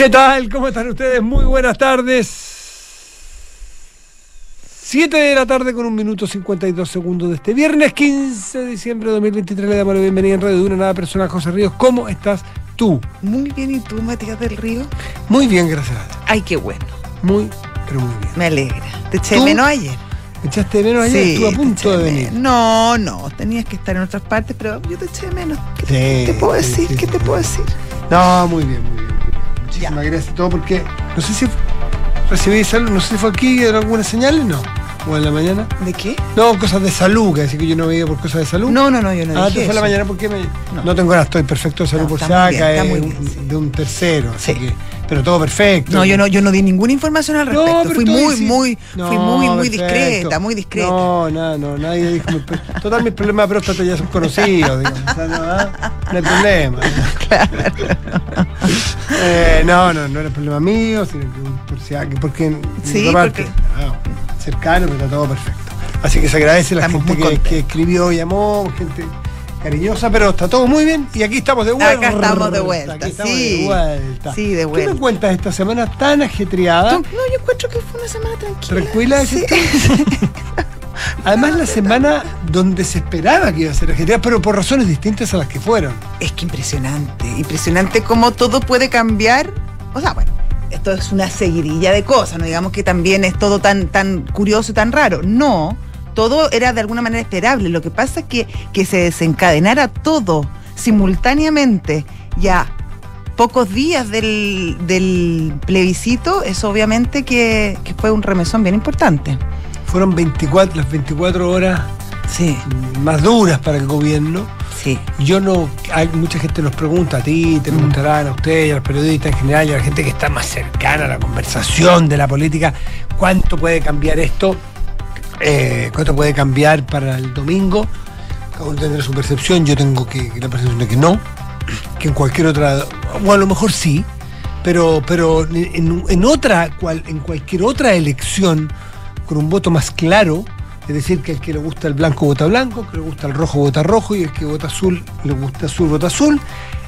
¿Qué tal? ¿Cómo están ustedes? Muy buenas tardes. 7 de la tarde con un minuto 52 segundos de este viernes 15 de diciembre de 2023. Le damos la bienvenida en Radio Duna, nada personal, José Ríos. ¿Cómo estás tú? Muy bien, ¿y tú, Matías del Río? Muy bien, gracias. Ay, qué bueno. Muy, pero muy bien. Me alegra. Te eché ¿Tú? menos ayer. ¿Me echaste de menos ayer? Sí, Estuve a punto de venir. No, no, tenías que estar en otras partes, pero yo te eché de menos. ¿Qué Sí, te puedo decir? sí, ¿Qué te puedo decir? No, muy bien, muy bien. Muchísimas gracias y todo porque no sé si recibí salud, no sé si fue aquí en algunas señales, no. O en la mañana. ¿De qué? No, cosas de salud, que decir que yo no veía por cosas de salud. No, no, no, yo no ah, dije te fue la mañana porque me... no. No. tengo nada, estoy perfecto de salud No, por si acá, bien, sí. de un tercero, así Sí. que, pero todo perfecto. No, yo no, yo no di ninguna información al respecto. fui muy, muy, No, fui muy, muy discreta, muy discreta. No, no, no, nadie dijo. Total, mis problemas de próstata ya son conocidos, digamos. O sea, no, ¿ah? no hay problema. Eh, no, no, no era problema mío, sino que por si porque Sí, porque- que, ah, cercano, pero está todo perfecto. Así que se agradece la Estamos gente que, que escribió, llamó, gente cariñosa, pero está todo muy bien y aquí estamos de vuelta. Acá estamos de vuelta, Aquí estamos sí. de vuelta. Sí, de ¿Qué vuelta. me cuentas esta semana tan ajetreada? No, yo encuentro que fue una semana tranquila. Tranquila, Sí. Además, la semana donde se esperaba que iba a ser ajetreada, pero por razones distintas a las que fueron. Es que impresionante, impresionante cómo todo puede cambiar. O sea, bueno, esto es una seguidilla de cosas, no digamos que también es todo tan, tan curioso y tan raro. No, todo era de alguna manera esperable. Lo que pasa es que, que se desencadenara todo simultáneamente ya pocos días del, del plebiscito, eso obviamente que, que fue un remesón bien importante. Fueron 24, las 24 horas Sí, más duras para el gobierno. Yo no, hay mucha gente nos pregunta a ti, te preguntarán a ustedes, a los periodistas en general y a la gente que está más cercana a la conversación de la política, cuánto puede cambiar esto, Eh, cuánto puede cambiar para el domingo. Cada uno tendrá su percepción, yo tengo que, la percepción de que no, que en cualquier otra, o a lo mejor sí, pero, pero en, en otra, cual, en cualquier otra elección, con un voto más claro, es decir, que el que le gusta el blanco vota blanco, que le gusta el rojo vota rojo y el que vota azul le gusta azul vota azul.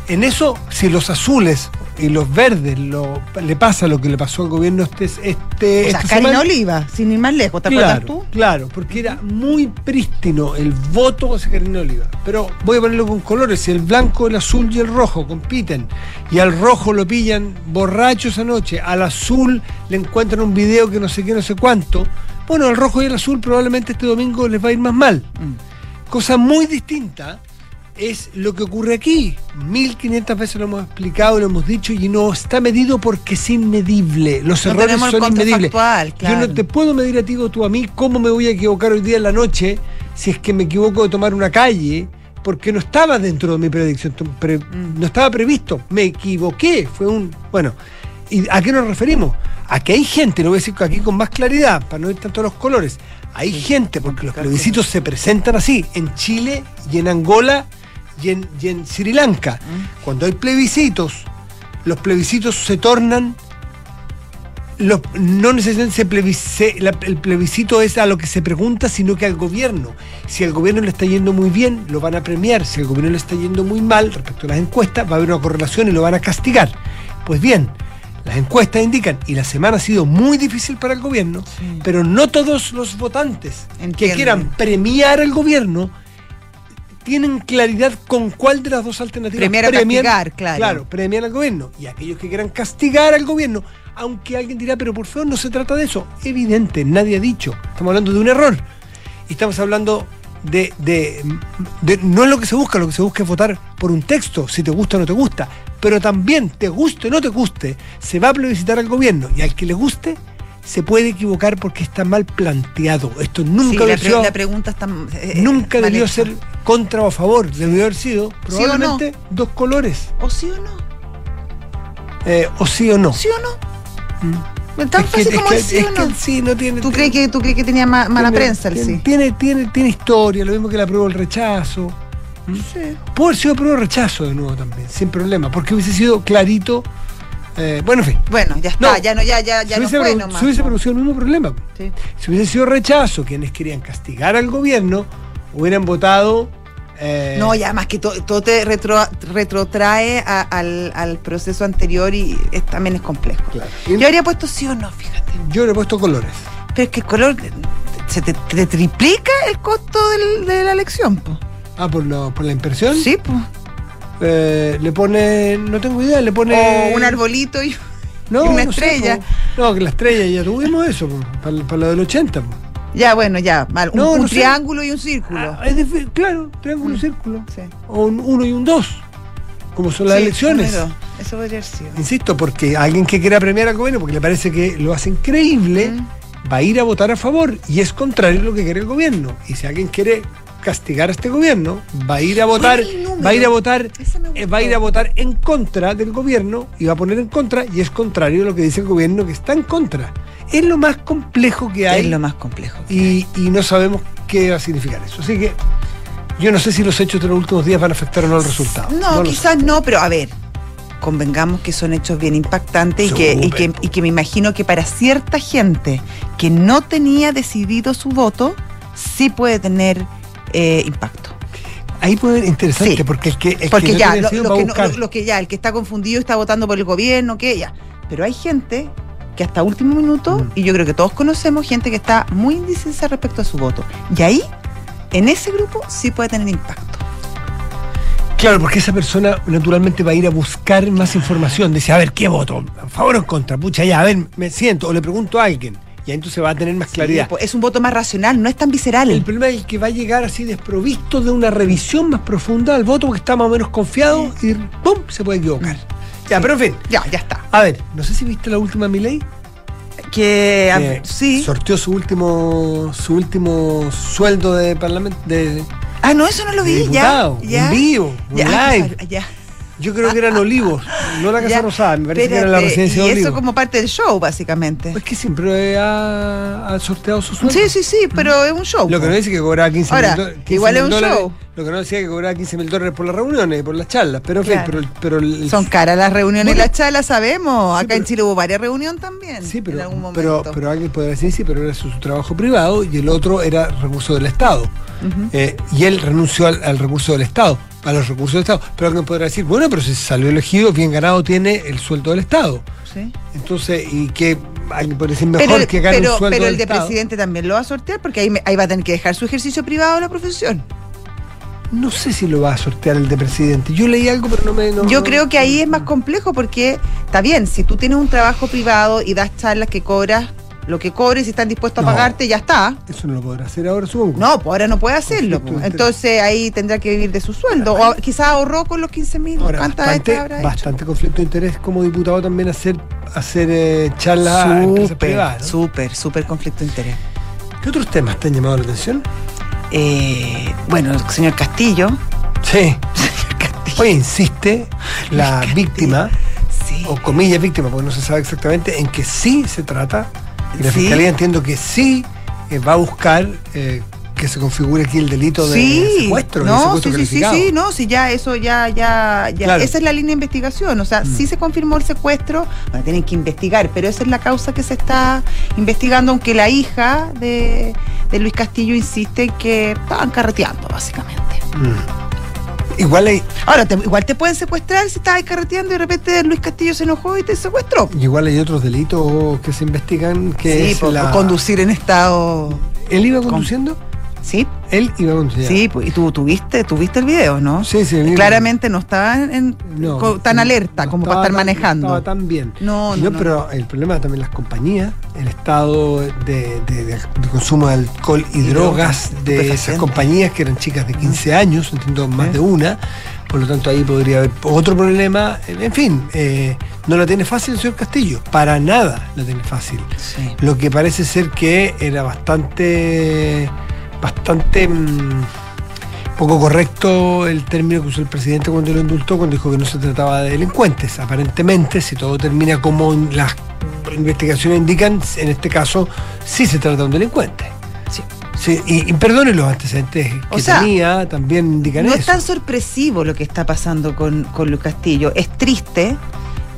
En eso, si los azules y los verdes lo, le pasa lo que le pasó al gobierno este, este O sea, esta Karina semana, Oliva, sin ir más lejos, ¿te acuerdas Claro, tú? claro, porque era muy prístino el voto hacia Karina Oliva. Pero voy a ponerlo con colores. Si el blanco, el azul y el rojo compiten y al rojo lo pillan borracho esa noche, al azul le encuentran un video que no sé qué, no sé cuánto, bueno, al rojo y al azul probablemente este domingo les va a ir más mal. Mm. Cosa muy distinta es lo que ocurre aquí. 1500 veces lo hemos explicado, lo hemos dicho y no está medido porque es inmedible. Los No errores el son inmedibles. contrafactual, Yo claro. no te puedo medir a ti o tú a mí cómo me voy a equivocar hoy día en la noche si es que me equivoco de tomar una calle porque no estaba dentro de mi predicción, pre- Mm. no estaba previsto, me equivoqué, fue un... Bueno, ¿y a qué nos referimos? A que hay gente, lo voy a decir aquí con más claridad, para no ir tanto a los colores, hay gente, porque los plebiscitos se presentan así, en Chile y en Angola y en, y en Sri Lanka. Mm. Cuando hay plebiscitos, los plebiscitos se tornan los- no necesariamente se plebisce- la- el plebiscito es a lo que se pregunta, sino que al gobierno. Si al gobierno le está yendo muy bien, lo van a premiar. Si al gobierno le está yendo muy mal, respecto a las encuestas, va a haber una correlación y lo van a castigar. Pues bien, las encuestas indican, y la semana ha sido muy difícil para el gobierno, Sí. pero no todos los votantes que quieran premiar al gobierno tienen claridad con cuál de las dos alternativas Premiar o castigar, claro. Claro, premian al gobierno. Y aquellos que quieran castigar al gobierno, aunque alguien dirá, pero por favor no se trata de eso. Evidente, nadie ha dicho. Estamos hablando de un error. Y estamos hablando de, de- de- No es lo que se busca, lo que se busca es votar por un texto, si te gusta o no te gusta. Pero también, te guste o no te guste, se va a plebiscitar al gobierno. Y al que le guste, se puede equivocar porque está mal planteado. Esto Sí, nunca la, debió ser- la pregunta está. eh, nunca debió hecha. ser contra o a favor. Debió haber sido ¿Sí no? probablemente dos colores. ¿O sí o no? Eh, o sí o no. ¿Sí o no? Mm. Tan Es que- fácil es como que- es o que no. el sí no tiene. ¿Tú crees que, tú crees que tenía ma- mala tiene- prensa el tiene, sí? Tiene, tiene, tiene historia, lo mismo que la prueba el rechazo. Sí. Puede haber sido prueba el rechazo de nuevo también, sin problema, porque hubiese sido clarito. eh, bueno, en fin. Bueno, ya está, No. ya no, ya, ya, ya se no hubiese, fue nomás. se hubiese producido el mismo problema. Sí. Si hubiese sido rechazo, quienes querían castigar al gobierno hubieran votado Eh, No, ya más que to- todo te retro- retrotrae a- al, al proceso anterior y es- también es complejo. Claro. Y Yo habría puesto sí o no, fíjate. yo le he puesto colores. Pero es que el color se te, te triplica el costo del- de la elección, po. Ah, por, lo- por la impresión. Sí, po. Eh, le pone, no tengo idea, le pone... O un arbolito y, no, y una no sé, estrella. po. no, que la estrella ya tuvimos eso, para, para lo del 80. po. Ya, bueno, ya. mal. Un, No, un no sé. triángulo y un círculo. Ah, es claro, triángulo, Mm. círculo. Sí. O un uno y un dos, como son las Sí, elecciones. número. Eso podría sido. Insisto, porque alguien que quiera premiar al gobierno, porque le parece que lo hace increíble, Mm. va a ir a votar a favor y es contrario a lo que quiere el gobierno. Y si alguien quiere castigar a este gobierno, va a ir a votar, va a ir a votar, va a ir a votar en contra del gobierno y va a poner en contra y es contrario a lo que dice el gobierno que está en contra. Es lo más complejo que hay Es lo más complejo. y, y no sabemos qué va a significar eso. Así que yo no sé si los hechos de los últimos días van a afectar o no el resultado. No, sé. quizás no, pero a ver, convengamos que son hechos bien impactantes y que, y, que, y que me imagino que para cierta gente que no tenía decidido su voto, sí puede tener eh, impacto. Ahí puede ser interesante Sí. porque el que, el Porque que ya, que no- lo que ya, el que está confundido está votando por el gobierno, que ya. Pero hay gente que hasta último minuto, Mm. y yo creo que todos conocemos gente que está muy indecisa respecto a su voto. Y ahí, en ese grupo, sí puede tener impacto. Claro, porque esa persona naturalmente va a ir a buscar más información. Dice, a ver, ¿qué voto? ¿A favor o en contra? Pucha, ya, a ver, me siento. O le pregunto a alguien. Y ahí entonces va a tener más claridad. Sí, pues, es un voto más racional, no es tan visceral. El problema es que va a llegar así desprovisto de una revisión más profunda al voto porque está más o menos confiado y ¡pum! se puede equivocar. Ya, pero en fin. Ya, ya está. A ver, no sé si viste la última Milei. Que, que sí. Sorteó su último su último sueldo de parlamento de, Ah, no, eso no lo vi, ya. ya. en vivo, Ya, live. ya. Yo creo que eran olivos, no la Casa Ya. Rosada, me parece que era la Espérate, residencia Y de eso olivos. como parte del show, básicamente. Es que siempre ha, ha sorteado su sueldo. Sí, sí, sí, pero es un show. Lo que no dice que cobraba 15 Ahora, mil do- 15 igual es un dólares. show. Lo que no decía que cobraba 15 mil dólares por las reuniones y por las charlas. Pero en Claro. pero, el- pero el- Son caras las reuniones Bueno. y las charlas, sabemos. Sí, Acá en pero- Chile hubo varias reuniones también. Sí, en pero, algún pero, momento. pero alguien podrá decir, sí, pero era su, su trabajo privado y el otro era recurso del Estado. Eh, y él renunció al, al recurso del Estado, a los recursos del Estado. Pero alguien podrá decir, bueno, pero si salió elegido, bien ganado tiene el sueldo del Estado. Sí. Entonces, y que alguien podría decir mejor Pero, que gane pero- un sueldo pero del el de Estado. presidente también lo va a sortear porque ahí, me- ahí va a tener que dejar su ejercicio privado de la profesión. No sé si lo va a sortear el de presidente. Yo leí algo, pero no me. no- Yo creo que ahí es más complejo porque está bien, si tú tienes un trabajo privado y das charlas que cobras lo que cobres y están dispuestos a No. pagarte, ya está. Eso no lo podrá hacer ahora, supongo. No, pues ahora no puede hacerlo. Conflicto pues. Entonces ahí tendrá que vivir de su sueldo. O quizás ahorró con los 15 mil. Ahora, ¿Cuántas bastante, bastante conflicto de interés como diputado también hacer, hacer eh, charlas súper, súper conflicto de interés. ¿Qué otros temas te han llamado la atención? Eh, bueno, el señor Castillo. Sí. Señor Castillo. Insiste la Castillo. víctima, Sí. o comillas víctima, porque no se sabe exactamente, en que sí se trata. Y la Sí. fiscalía entiendo que sí eh, va a buscar eh, que se configure aquí el delito de Sí, secuestro, no, secuestro sí, sí, sí, no, sí, ya, eso ya, ya, ya, Claro. esa es la línea de investigación, o sea, Mm. sí se confirmó el secuestro, bueno, tienen que investigar, pero esa es la causa que se está investigando, aunque la hija de, de Luis Castillo insiste en que estaban carreteando, básicamente. Mm. Igual hay, Ahora, te- igual te pueden secuestrar si estabas carreteando y de repente Luis Castillo se enojó y te secuestró. igual hay otros delitos que se investigan que sí, es por, la... por conducir en estado... ¿Él iba conduciendo? Sí, Él iba conduciendo. sí, pues, y tú tuviste, tuviste el video, ¿no? Sí, sí. Claramente no estaba en, No, tan no, alerta no como para estar tan- manejando. No estaba tan bien. No, no, no. pero el problema también las compañías, el estado de, de- de- de consumo de alcohol y, Y drogas drogas, de esas compañías que eran chicas de 15 años, entiendo más de una, por lo tanto ahí podría haber otro problema. En fin, eh, no la tiene fácil el señor Castillo, para nada la tiene fácil. Sí. Lo que parece ser que era bastante, bastante mm, poco correcto el término que usó el presidente cuando lo indultó, cuando dijo que no se trataba de delincuentes. Aparentemente, si todo termina como las investigaciones indican, en este caso sí se trata de un delincuente. Sí. Sí, y, y perdone los antecedentes O que sea, tenía, también indican No eso. es tan sorpresivo lo que está pasando con, con Luis Castillo. Es triste,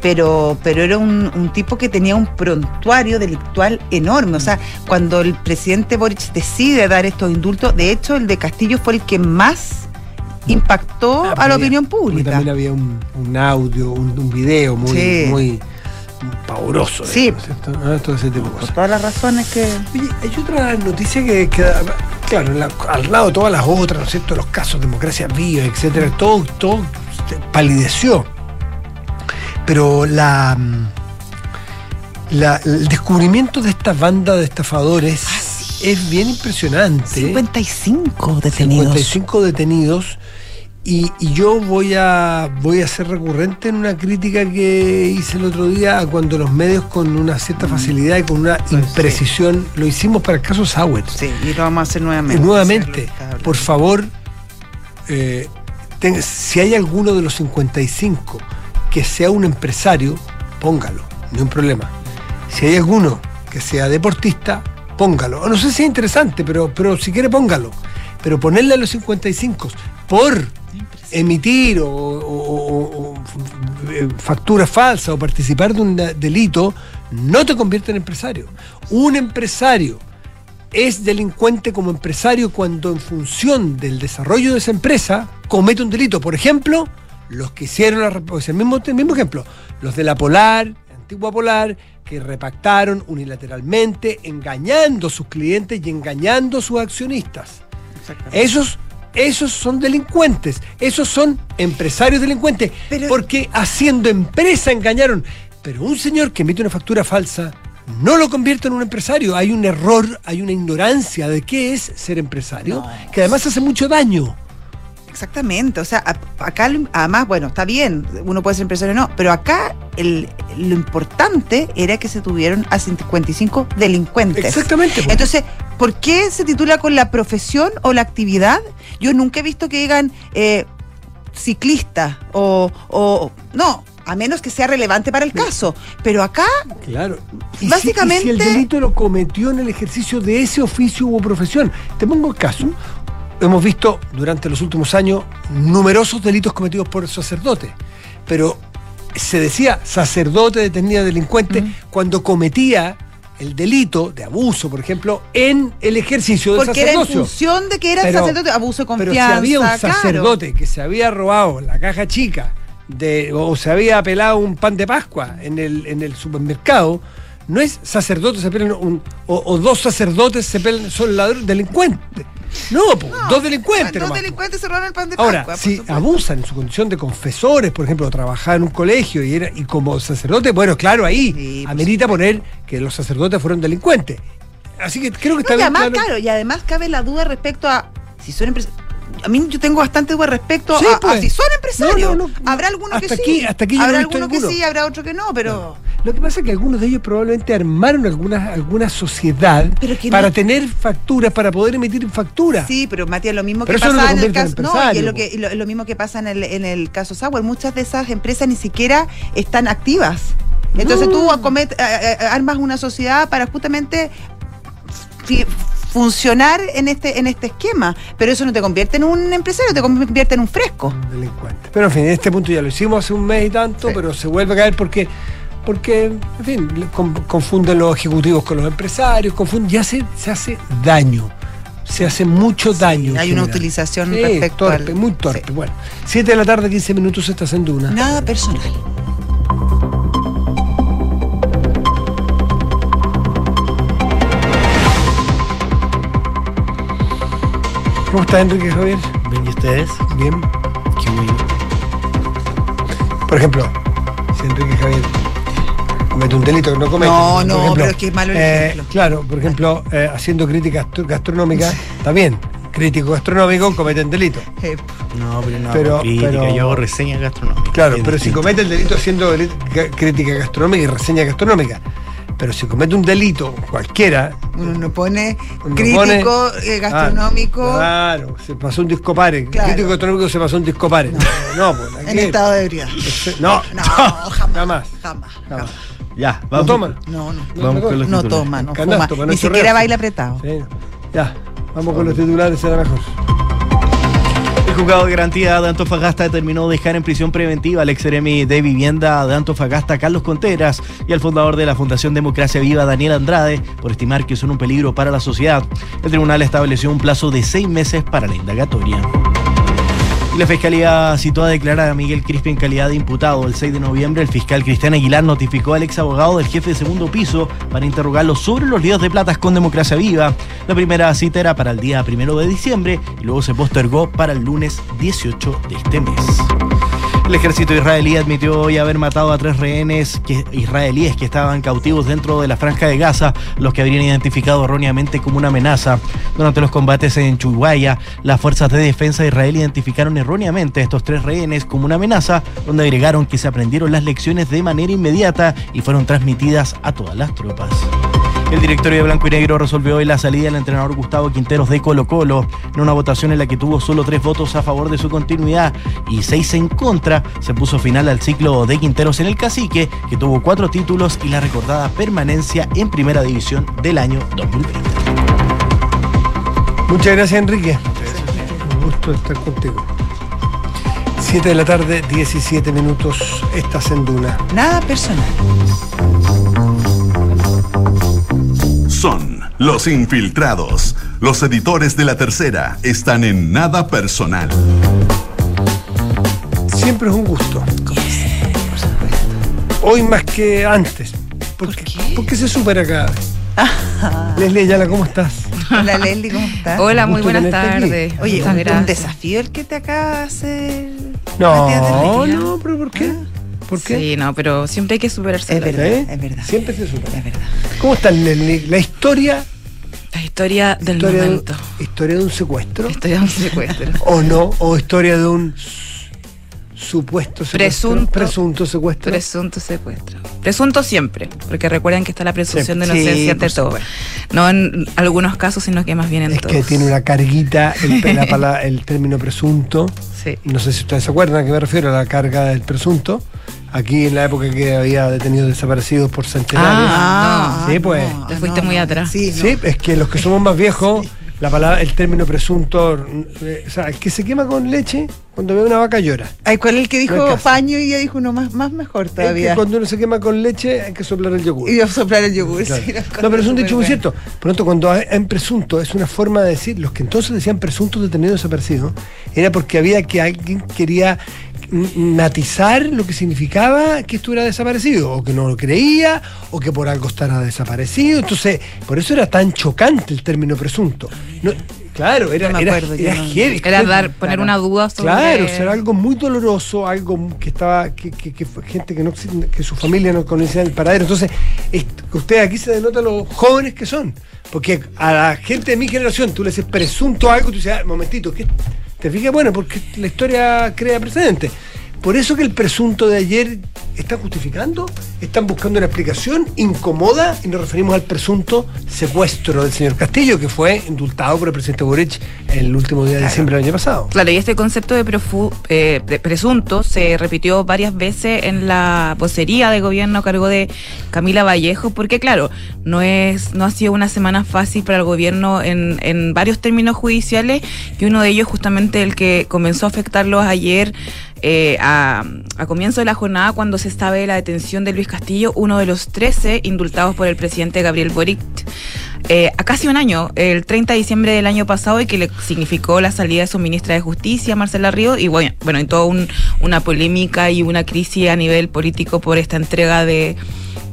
pero, pero era un, un tipo que tenía un prontuario delictual enorme. O sea, cuando el presidente Boric decide dar estos indultos, de hecho el de Castillo fue el que más impactó Ah, a la había- opinión pública. También había un, un audio, un, un video muy, Sí. muy pavoroso. Sí. ¿cierto? Ah, Todo ese tipo de Por todas las razones que. Oye, hay otra noticia que, que, claro, la- al lado de todas las otras, ¿no es cierto? Los casos, democracia viva, etcétera, todo, todo palideció. Pero la, mm, la- el descubrimiento de esta banda de estafadores Ah, sí. es bien impresionante. 55 detenidos. 55 detenidos. Y, y yo voy a, voy a ser recurrente en una crítica que hice el otro día a cuando los medios con una cierta facilidad y con una sí. imprecisión lo hicimos para el caso Sauer. Sí, y lo vamos a hacer nuevamente. Nuevamente, por favor, eh, ten- si hay alguno de los 55 que sea un empresario, póngalo, no hay un problema. Si hay alguno que sea deportista, póngalo. No sé si es interesante, pero, pero si quiere, póngalo. Pero ponerle a los 55 por emitir o, o- o- o, eh, factura falsa o participar de un de- delito, no te convierte en empresario. Un empresario es delincuente como empresario cuando en función del desarrollo de esa empresa comete un delito. Por ejemplo, los que hicieron la pues el mismo, el mismo ejemplo, los de la Polar, antigua Polar, que repactaron unilateralmente, engañando a sus clientes y engañando a sus accionistas. Esos, esos son delincuentes, esos son empresarios delincuentes, Pero- porque haciendo empresa engañaron. Pero un señor que emite una factura falsa no lo convierte en un empresario. Hay un error, hay una ignorancia de qué es ser empresario, No. que además hace mucho daño. Exactamente, o sea, acá además, bueno, está bien, uno puede ser empresario o no, pero acá el- lo importante era que se tuvieron a 55 delincuentes. Exactamente. pues. Entonces, ¿por qué se titula con la profesión o la actividad? Yo nunca he visto que digan eh, ciclista o, o- No, a menos que sea relevante para el caso. Pero acá, Claro. Y si- Básicamente- y si el delito lo cometió en el ejercicio de ese oficio u profesión. Te pongo el caso. Hemos visto durante los últimos años numerosos delitos cometidos por sacerdotes. Pero se decía sacerdote detenía delincuente cuando cometía el delito de abuso, por ejemplo, en el ejercicio del porque era en función de que era Pero- sacerdote, abuso de Pero si había un claro. sacerdote que se había robado la caja chica de, o se había pelado un pan de Pascua en el, en el supermercado, no es sacerdote se pelan un- o, o dos sacerdotes se pelan, son ladrones, delincuentes. No, po, No, dos delincuentes. Dos nomás, delincuentes robaron el pan de Ahora, Pascua, si abusan en su condición de confesores, por ejemplo, trabajar en un colegio y, era, y como sacerdote, bueno, claro, ahí Sí, amerita poner que los sacerdotes fueron delincuentes. Así que creo que No, está y bien además, claro. y además cabe la duda respecto a si son empresarios. A mí yo tengo bastante duda respecto Sí, a, a pues. si son empresarios. No, no, no, habrá algunos que hasta sí. aquí- hasta aquí habrá algunos que sí, habrá otros que no, pero. Lo que pasa es que algunos de ellos probablemente armaron alguna, alguna sociedad para no- tener facturas, para poder emitir facturas. Sí, pero Matías, lo mismo Pero que no pasa en el en caso. No, y es lo, po. que, y lo, lo mismo que pasa en el, en el caso Sauer. Muchas de esas empresas ni siquiera están activas. Entonces No. tú acomet- eh, eh, armas una sociedad para justamente funcionar en este, en este esquema. Pero eso no te convierte en un empresario, te convierte en un fresco. Delincuente. Pero en fin, en este punto ya lo hicimos hace un mes y tanto, Sí. pero se vuelve a caer porque, porque en fin, confunden los ejecutivos con los empresarios, confunden, ya se, se hace daño. Se hace mucho daño. hay una utilización Sí, respecto torpe, al- muy torpe. sí. Bueno, 7 de la tarde, 15 minutos, estás en Duna. Nada personal. ¿Cómo está Enrique Javier? Bien, ¿y ustedes? Bien. Qué bueno. Por ejemplo, si Enrique Javier comete un delito que no comete. No, por no, ejemplo, pero es que es malo el eh, ejemplo. Claro, por ejemplo, eh, haciendo crítica gastro- gastronómica, está bien. Crítico gastronómico cometen delito. Eh, No, pero no Pero- hago crítica, pero- yo hago reseña gastronómica. Claro, pero si comete el delito haciendo crítica gastronómica y reseña gastronómica, pero si comete un delito cualquiera. uno no pone uno crítico, pone- eh, gastronómico Ah, Claro, se pasó un disco pare. Claro. Crítico gastronómico se pasó un disco pare. No, pues. en estado de ebriedad. No, No, jamás. Jamás. Jamás. jamás. Ya, ¿No vamos. toma? No, no. Vamos con los No toma, no Canasto, fuma. para no Ni siquiera baila apretado. Sí. Ya, vamos con los titulares, será mejor. El juzgado de garantía de Antofagasta determinó dejar en prisión preventiva al ex seremi de vivienda de Antofagasta, Carlos Conteras, y al fundador de la Fundación Democracia Viva, Daniel Andrade, por estimar que son un peligro para la sociedad. El tribunal estableció un plazo de seis meses para la indagatoria. La Fiscalía citó a declarar a Miguel Crispi en calidad de imputado. El 6 de noviembre, el fiscal Cristian Aguilar notificó al ex abogado del jefe de segundo piso para interrogarlo sobre los líos de platas con Democracia Viva. La primera cita era para el día primero de diciembre y luego se postergó para el lunes 18 de este mes. El ejército israelí admitió hoy haber matado a tres rehenes israelíes que estaban cautivos dentro de la franja de Gaza, los que habrían identificado erróneamente como una amenaza. Durante los combates en Chuguaya, las fuerzas de defensa de Israel identificaron erróneamente a estos tres rehenes como una amenaza, donde agregaron que se aprendieron las lecciones de manera inmediata y fueron transmitidas a todas las tropas. El directorio de Blanco y Negro resolvió hoy la salida del entrenador Gustavo Quinteros de Colo Colo en una votación en la que tuvo solo tres votos a favor de su continuidad y seis en contra. Se puso final al ciclo de Quinteros en el Cacique, que tuvo cuatro títulos y la recordada permanencia en Primera División del año 2020. Muchas gracias, Enrique. Un gusto estar contigo. 7 de la tarde, 17 minutos. Estás en Duna. Nada personal. Son los infiltrados. Los editores de la tercera están en nada personal. Siempre es un gusto. Hoy más que antes. ¿Por, qué? Porque se supera cada vez. Leslie Ayala, ¿cómo estás? Hola Leslie, ¿cómo estás? Hola, muy buenas tardes. Oye, un, un desafío el que te acaba de hacer. No, no, pero ¿por qué? ¿Por qué? Sí, no, pero siempre hay que superarse. Es verdad. ¿Eh? es verdad. Siempre se supera. Es verdad. ¿Cómo está Leslie? La historia, La historia del historia, de, momento. historia de un secuestro. Historia de un secuestro. ¿O no? ¿O historia de un supuesto secuestro? Presunto. Presunto secuestro. Presunto secuestro. Presunto siempre, porque recuerden que está la presunción de Sí, inocencia ante todo. supuesto. No en algunos casos, sino que más bien en es todos. que tiene una carguita el, la el término presunto. Sí. No sé si ustedes se acuerdan a qué me refiero, a la carga del presunto. Aquí en la época que había detenidos desaparecidos por centenarios. Ah, Sí, pues. Te fuiste muy atrás. Sí, no. Sí, es que los que somos más viejos, la palabra, el término presunto, eh, o sea, el que se quema con leche, cuando ve una vaca llora. Ay, ¿cuál es el que dijo paño y ella dijo uno más, más mejor Es que todavía? cuando uno se quema con leche hay que soplar el yogur. Y a soplar el yogur. Claro. sí, lo No, pero es un dicho muy cierto. Pronto, cuando hay- en presunto, es una forma de decir, los que entonces decían presuntos detenidos desaparecidos, era porque había que alguien quería matizar lo que significaba que estuviera desaparecido, o que no lo creía, o que por algo estará desaparecido. Entonces, por eso era tan chocante el término presunto. No, claro, era, No era, era no- heavy. Era dar, poner Claro. una duda sobre. Claro, o sea, era algo muy doloroso, algo que estaba, que, que- gente que no que su familia no conocía el paradero. Entonces, usted aquí se denota los jóvenes que son. Porque a la gente de mi generación, tú le dices presunto algo, tú dices, ah, momentito, ¿qué? ¿Te fijas? Bueno, porque la historia crea precedentes. Por eso que el presunto de ayer está justificando, están buscando una explicación incómoda y nos referimos al presunto secuestro del señor Castillo, que fue indultado por el presidente Boric el último día de diciembre del año pasado. Claro, y este concepto de eh, presunto se repitió varias veces en la vocería de gobierno a cargo de Camila Vallejo, porque claro, no es, no ha sido una semana fácil para el gobierno en, en varios términos judiciales, y uno de ellos justamente el que comenzó a afectarlos ayer eh, a, a comienzo de la jornada cuando se sabe la detención de Luis Castillo, uno de los 13 indultados por el presidente Gabriel Boric. Eh, a casi un año, el 30 de diciembre del año pasado, y que le significó la salida de su ministra de Justicia, Marcela Río, y bueno, bueno y toda un- una polémica y una crisis a nivel político por esta entrega de,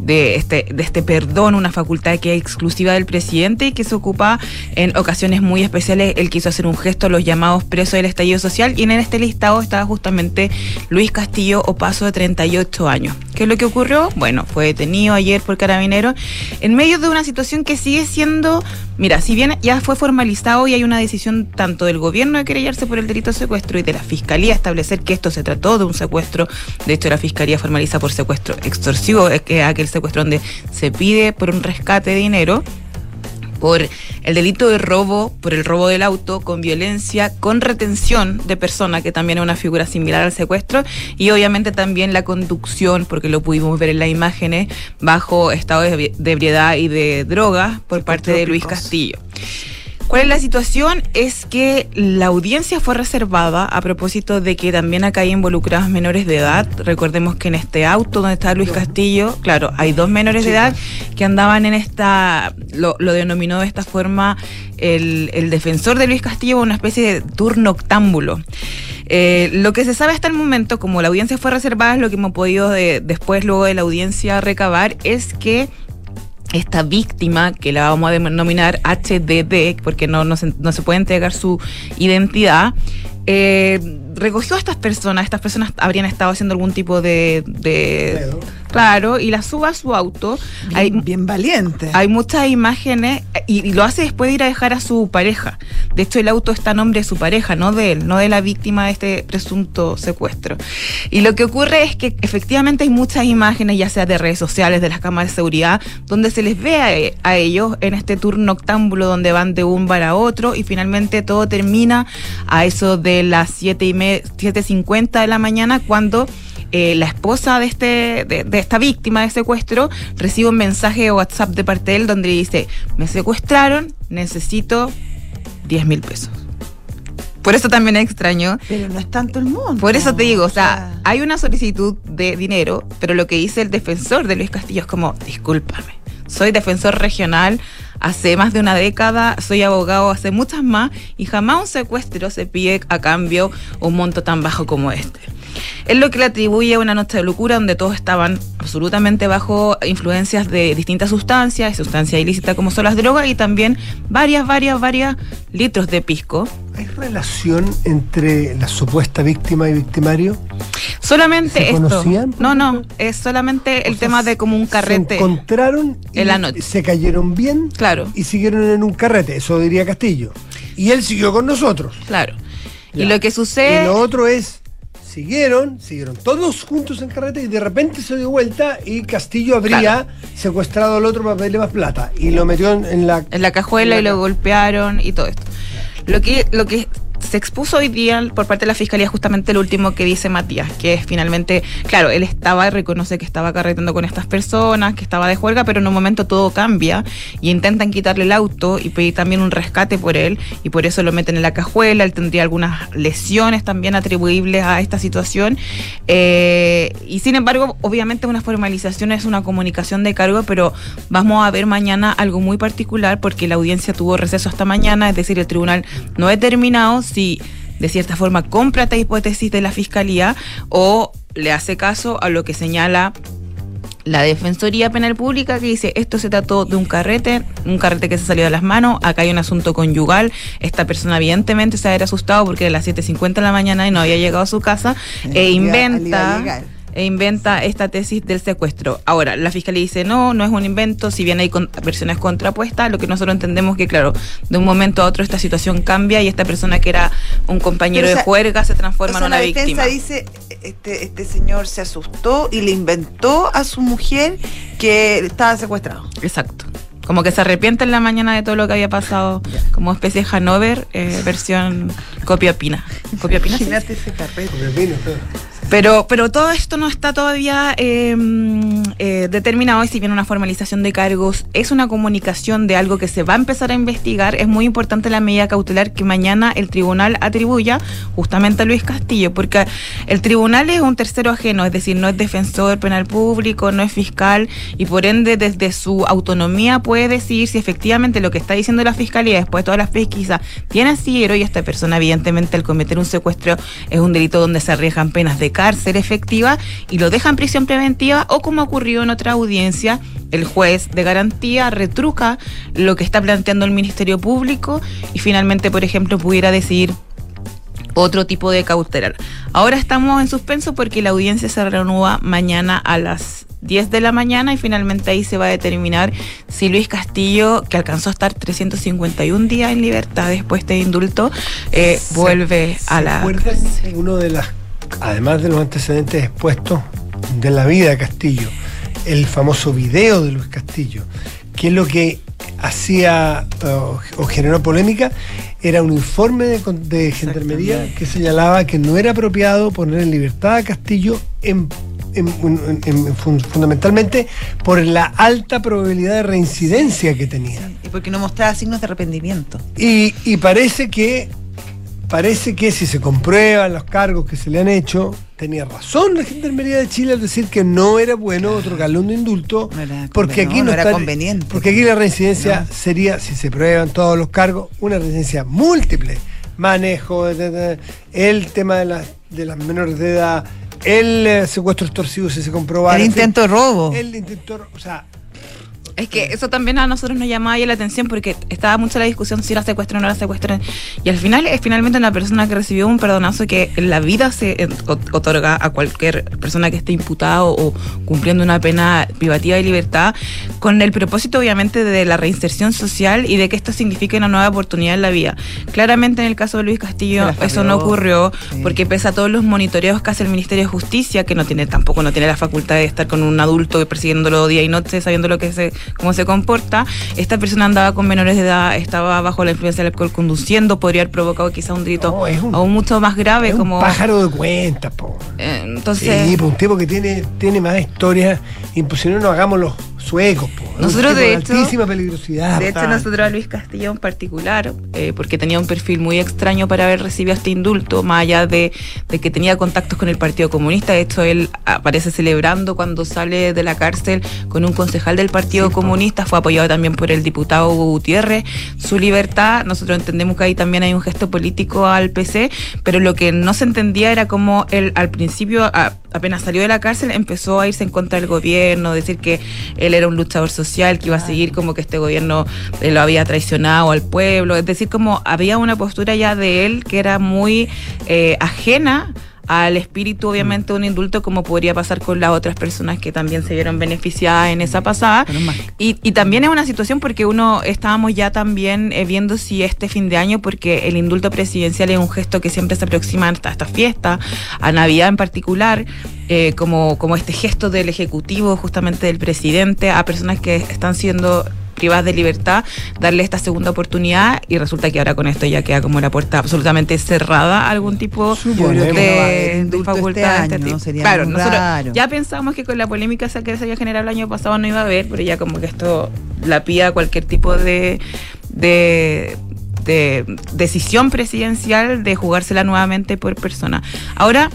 de, este, de este perdón, una facultad que es exclusiva del presidente y que se ocupa en ocasiones muy especiales. Él quiso hacer un gesto a los llamados presos del estallido social, y en este listado estaba justamente Luis Castillo Opaso, de 38 años. ¿Qué es lo que ocurrió? Bueno, fue detenido ayer por carabineros en medio de una situación que sigue siendo, mira, si bien ya fue formalizado y hay una decisión tanto del gobierno de querellarse por el delito de secuestro y de la fiscalía establecer que esto se trató de un secuestro, de hecho la fiscalía formaliza por secuestro extorsivo, es que aquel secuestro donde se pide por un rescate de dinero por el delito de robo, por el robo del auto, con violencia, con retención de persona, que también es una figura similar al secuestro, y obviamente también la conducción, porque lo pudimos ver en las imágenes, bajo estado de de ebriedad y de drogas por parte de Luis. Castillo. ¿Cuál es la situación? Es que la audiencia fue reservada a propósito de que también acá hay involucrados menores de edad. Recordemos que en este auto donde está Luis Castillo, claro, hay dos menores de edad que andaban en esta, lo, lo denominó de esta forma el, el defensor de Luis Castillo, una especie de turno octámbulo. Eh, lo que se sabe hasta el momento, como la audiencia fue reservada, lo que hemos podido de- después, luego de la audiencia, recabar, es que esta víctima, que la vamos a denominar HDD, porque no, no, se, no se puede entregar su identidad, eh, recogió a estas personas, estas personas habrían estado haciendo algún tipo de... de. Claro, y las suba a su auto. Bien, Hay, bien valiente. hay muchas imágenes y, y lo hace después de ir a dejar a su pareja. De hecho, el auto está a nombre de su pareja, no de él, no de la víctima de este presunto secuestro. Y lo que ocurre es que efectivamente hay muchas imágenes, ya sea de redes sociales, de las cámaras de seguridad, donde se les ve a, a ellos en este tour noctámbulo donde van de un bar a otro y finalmente todo termina a eso de las 7 y me- 7.50 de la mañana cuando eh, la esposa de, este, de, de esta víctima de secuestro recibe un mensaje de WhatsApp de parte de él donde dice, me secuestraron, necesito 10 mil pesos. Por eso también es extraño. Pero no es tanto el mundo. Por eso te digo, o sea, hay una solicitud de dinero, pero lo que dice el defensor de Luis Castillo es como, discúlpame, soy defensor regional hace más de una década, soy abogado hace muchas más y jamás un secuestro se pide a cambio un monto tan bajo como este. Es lo que le atribuye a una noche de locura donde todos estaban absolutamente bajo influencias de distintas sustancias, sustancias ilícitas como son las drogas y también varias, varias, varias litros de pisco. ¿Hay relación entre la supuesta víctima y victimario? Solamente ¿Se esto. conocían, No, no, es solamente el O sea, tema de como un carrete. Se encontraron y En la noche. se cayeron bien Claro. y siguieron en un carrete, eso diría Castillo. Y él siguió con nosotros. Claro. Ya. Y lo que Y sucede. lo otro es, siguieron, siguieron todos juntos en carrete y de repente se dio vuelta y Castillo habría Claro. secuestrado al otro para pedirle más plata y lo metió en, la... en la cajuela y en la lo golpearon y todo esto. Lo que, lo que se expuso hoy día por parte de la fiscalía justamente lo último que dice Matías, que es finalmente, claro, él estaba y reconoce que estaba carreteando con estas personas, que estaba de juerga, pero en un momento todo cambia y intentan quitarle el auto y pedir también un rescate por él y por eso lo meten en la cajuela, él tendría algunas lesiones también atribuibles a esta situación. Eh, y sin embargo, obviamente una formalización es una comunicación de cargo, pero vamos a ver mañana algo muy particular porque la audiencia tuvo receso hasta mañana, es decir, el tribunal no determinado si de cierta forma compra esta hipótesis de la fiscalía o le hace caso a lo que señala la Defensoría Penal Pública que dice esto se trató de un carrete, un carrete que se salió de las manos, acá hay un asunto conyugal, esta persona evidentemente se había asustado porque era las 7.50 de la mañana y no había llegado a su casa e inventa. E inventa esta tesis del secuestro. Ahora, la fiscalía dice no, no es un invento, si bien hay con- versiones contrapuestas, lo que nosotros entendemos que, claro, de un momento a otro esta situación cambia y esta persona que era un compañero Pero, o de sea, juerga se transforma O sea, en una la víctima. defensa dice, este, este señor se asustó y le inventó a su mujer que estaba secuestrado. Exacto. Como que se arrepiente en la mañana de todo lo que había pasado, como especie de Hanover, eh, versión copia pina. ¿Copia pina? se dice? Imagínate ese carrete. Pero, pero todo esto no está todavía eh, eh, determinado y si bien una formalización de cargos es una comunicación de algo que se va a empezar a investigar, es muy importante la medida cautelar que mañana el tribunal atribuya justamente a Luis Castillo, porque el tribunal es un tercero ajeno, es decir, no es defensor penal público, no es fiscal y por ende desde su autonomía puede decidir si efectivamente lo que está diciendo la fiscalía después de todas las pesquisas tiene asidero y esta persona evidentemente al cometer un secuestro es un delito donde se arriesgan penas de cárcel efectiva y lo deja en prisión preventiva o como ocurrió en otra audiencia, el juez de garantía retruca lo que está planteando el Ministerio Público y finalmente, por ejemplo, pudiera decidir otro tipo de cautelar. Ahora estamos en suspenso porque la audiencia se reanuda mañana a las 10 de la mañana y finalmente ahí se va a determinar si Luis Castillo, que alcanzó a estar 351 días en libertad después de indulto, eh, ¿Se- vuelve a ¿se la... acuerdan uno de las, además de los antecedentes expuestos de la vida de Castillo, el famoso video de Luis Castillo, que es lo que hacía eh, o, o generó polémica, era un informe de, de gendarmería que señalaba que no era apropiado poner en libertad a Castillo en, en- en- en- fun- fundamentalmente por la alta probabilidad de reincidencia que tenía. Y porque no mostraba signos de arrepentimiento. Y, y parece que parece que si se comprueban los cargos que se le han hecho, tenía razón la Gendarmería de Chile al decir que no era bueno otorgarle un indulto, No porque aquí no, era está- conveniente. Porque aquí la reincidencia No. sería, si se prueban todos los cargos, una reincidencia múltiple, manejo, el tema de, las de las menores de edad, el eh, secuestro extorsivo si se comprobara. El intento de robo. El intento, o sea, Es que eso también a nosotros nos llamaba ya la atención porque estaba mucho la discusión si la secuestran o no la secuestran. Y al final es finalmente una persona que recibió un perdonazo que en la vida se eh, ot- otorga a cualquier persona que esté imputada o, cumpliendo una pena privativa de libertad, con el propósito obviamente de la reinserción social y de que esto signifique una nueva oportunidad en la vida. Claramente en el caso de Luis Castillo eso no ocurrió sí. porque pese a todos los monitoreos que hace el Ministerio de Justicia, que no tiene tampoco no tiene la facultad de estar con un adulto persiguiéndolo día y noche, sabiendo lo que se, cómo se comporta, esta persona andaba con menores de edad, estaba bajo la influencia del alcohol conduciendo, podría haber provocado quizá un delito No, un- aún mucho más grave es como un pájaro de cuentas, po. eh, entonces Sí, pues un tipo que tiene, tiene más historias. Imposible no hagamos los suecos, po. Nosotros, de hecho- altísima peligrosidad. De hecho, nosotros a Luis Castillo en particular, eh, porque tenía un perfil muy extraño para haber recibido este indulto, más allá de, de que tenía contactos con el Partido Comunista. De hecho, él aparece celebrando cuando sale de la cárcel con un concejal del Partido Comunista. Fue apoyado también por el diputado Hugo Gutiérrez. Su libertad, nosotros entendemos que ahí también hay un gesto político al PC, pero lo que no se entendía era como él al principio, a- apenas salió de la cárcel, empezó a irse en contra del gobierno, decir que él era un luchador social, que iba a seguir como que este gobierno eh, lo había traicionado al pueblo. Es decir, como había una postura ya de él que era muy eh, ajena al espíritu, obviamente, de un indulto, como podría pasar con las otras personas que también se vieron beneficiadas en esa pasada. Y, y también es una situación porque uno estábamos ya también eh, viendo si este fin de año, porque el indulto presidencial es un gesto que siempre se aproxima a esta, esta fiesta, a Navidad en particular, eh, como, como este gesto del Ejecutivo, justamente del presidente, a personas que están siendo privadas de libertad, darle esta segunda oportunidad y resulta que ahora con esto ya queda como la puerta absolutamente cerrada a algún tipo que de, de indulto facultad este de este año, claro, nosotros raro. ya pensamos que con la polémica esa que se había generado el año pasado no iba a haber, pero ya como que esto la pida cualquier tipo de, de, de decisión presidencial de jugársela nuevamente por persona. Ahora,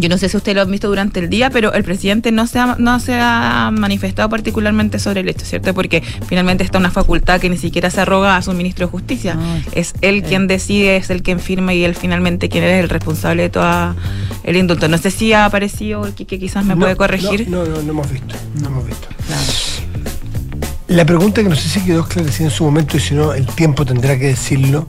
yo no sé si ustedes lo han visto durante el día, pero el presidente no se ha, no se ha manifestado particularmente sobre el hecho, ¿cierto? Porque finalmente está una facultad que ni siquiera se arroga a su ministro de Justicia. Ay, es él quien decide, es él quien firma y él finalmente quien es el responsable de todo el indulto. No sé si ha aparecido el que quizás me No, puede corregir. No, no, no, no hemos visto. No hemos visto. La pregunta que no sé si quedó esclarecida en su momento y si no, el tiempo tendrá que decirlo.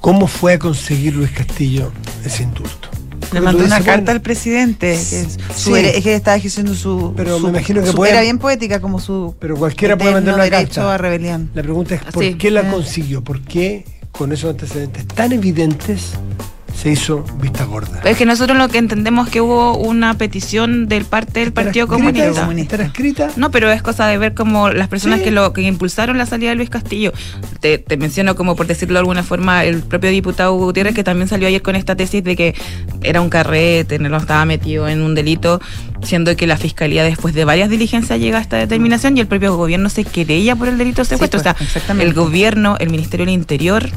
¿Cómo fue a conseguir Luis Castillo ese indulto? Le mandó una carta bueno, al presidente. Que es, Sí. es que estaba ejerciendo su. Pero su- me imagino que su- puede- Era bien poética, como su. Pero cualquiera puede mandar una derecho carta. a rebelión. La pregunta es, ¿por Sí. qué la Eh. consiguió? ¿Por qué con esos antecedentes tan evidentes se hizo vista gorda? Es que nosotros lo que entendemos que hubo una petición del parte del ¿Estará Partido Comunista. escrita? No, pero es cosa de ver como las personas Sí. que lo que impulsaron la salida de Luis Castillo. Te, te menciono como por decirlo de alguna forma el propio diputado Hugo Gutiérrez que también salió ayer con esta tesis de que era un carrete, no estaba metido en un delito, siendo que la fiscalía después de varias diligencias llega a esta determinación y el propio gobierno se querella por el delito de secuestro. pues, o sea, el gobierno, el Ministerio del Interior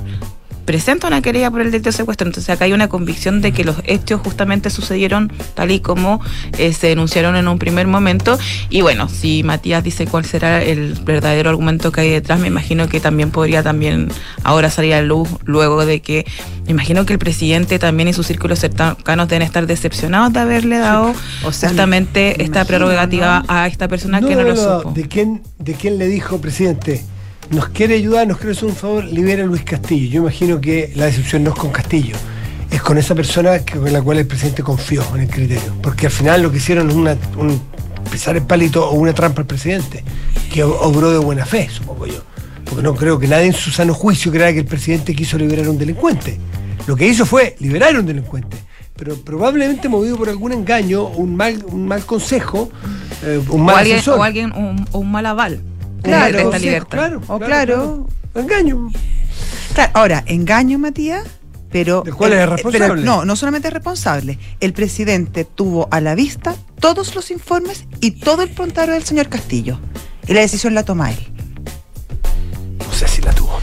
presenta una querella por el delito de secuestro. Entonces acá hay una convicción de que los hechos justamente sucedieron tal y como eh, se denunciaron en un primer momento. Y bueno, si Matías dice cuál será el verdadero argumento que hay detrás, me imagino que también podría también ahora salir a luz luego de que, me imagino que el presidente también y sus círculos cercanos deben estar decepcionados de haberle dado O sea, justamente me esta prerrogativa ¿no? a esta persona que no, lo supo. ¿De quién, ¿De quién le dijo, presidente? Nos quiere ayudar, nos quiere hacer un favor, libera a Luis Castillo. Yo imagino que la decepción no es con Castillo, es con esa persona que- con la cual el presidente confió en el criterio. Porque al final lo que hicieron es una, un pisar el palito o una trampa al presidente, que obró de buena fe, supongo yo. Porque no creo que nadie en su sano juicio crea que el presidente quiso liberar a un delincuente. Lo que hizo fue liberar a un delincuente. Pero probablemente movido por algún engaño, un mal, un mal consejo, eh, un O mal alguien, asesor. o alguien, un, o un mal aval. Claro, de esta sí, libertad. claro, O claro. Engaño. Claro, ahora, engaño, Matías, pero. ¿De cuál es el- responsable? pero no, no solamente es responsable. El presidente tuvo a la vista todos los informes y todo el prontuario del señor Castillo. Y la decisión la toma él. No sé si la tuvo.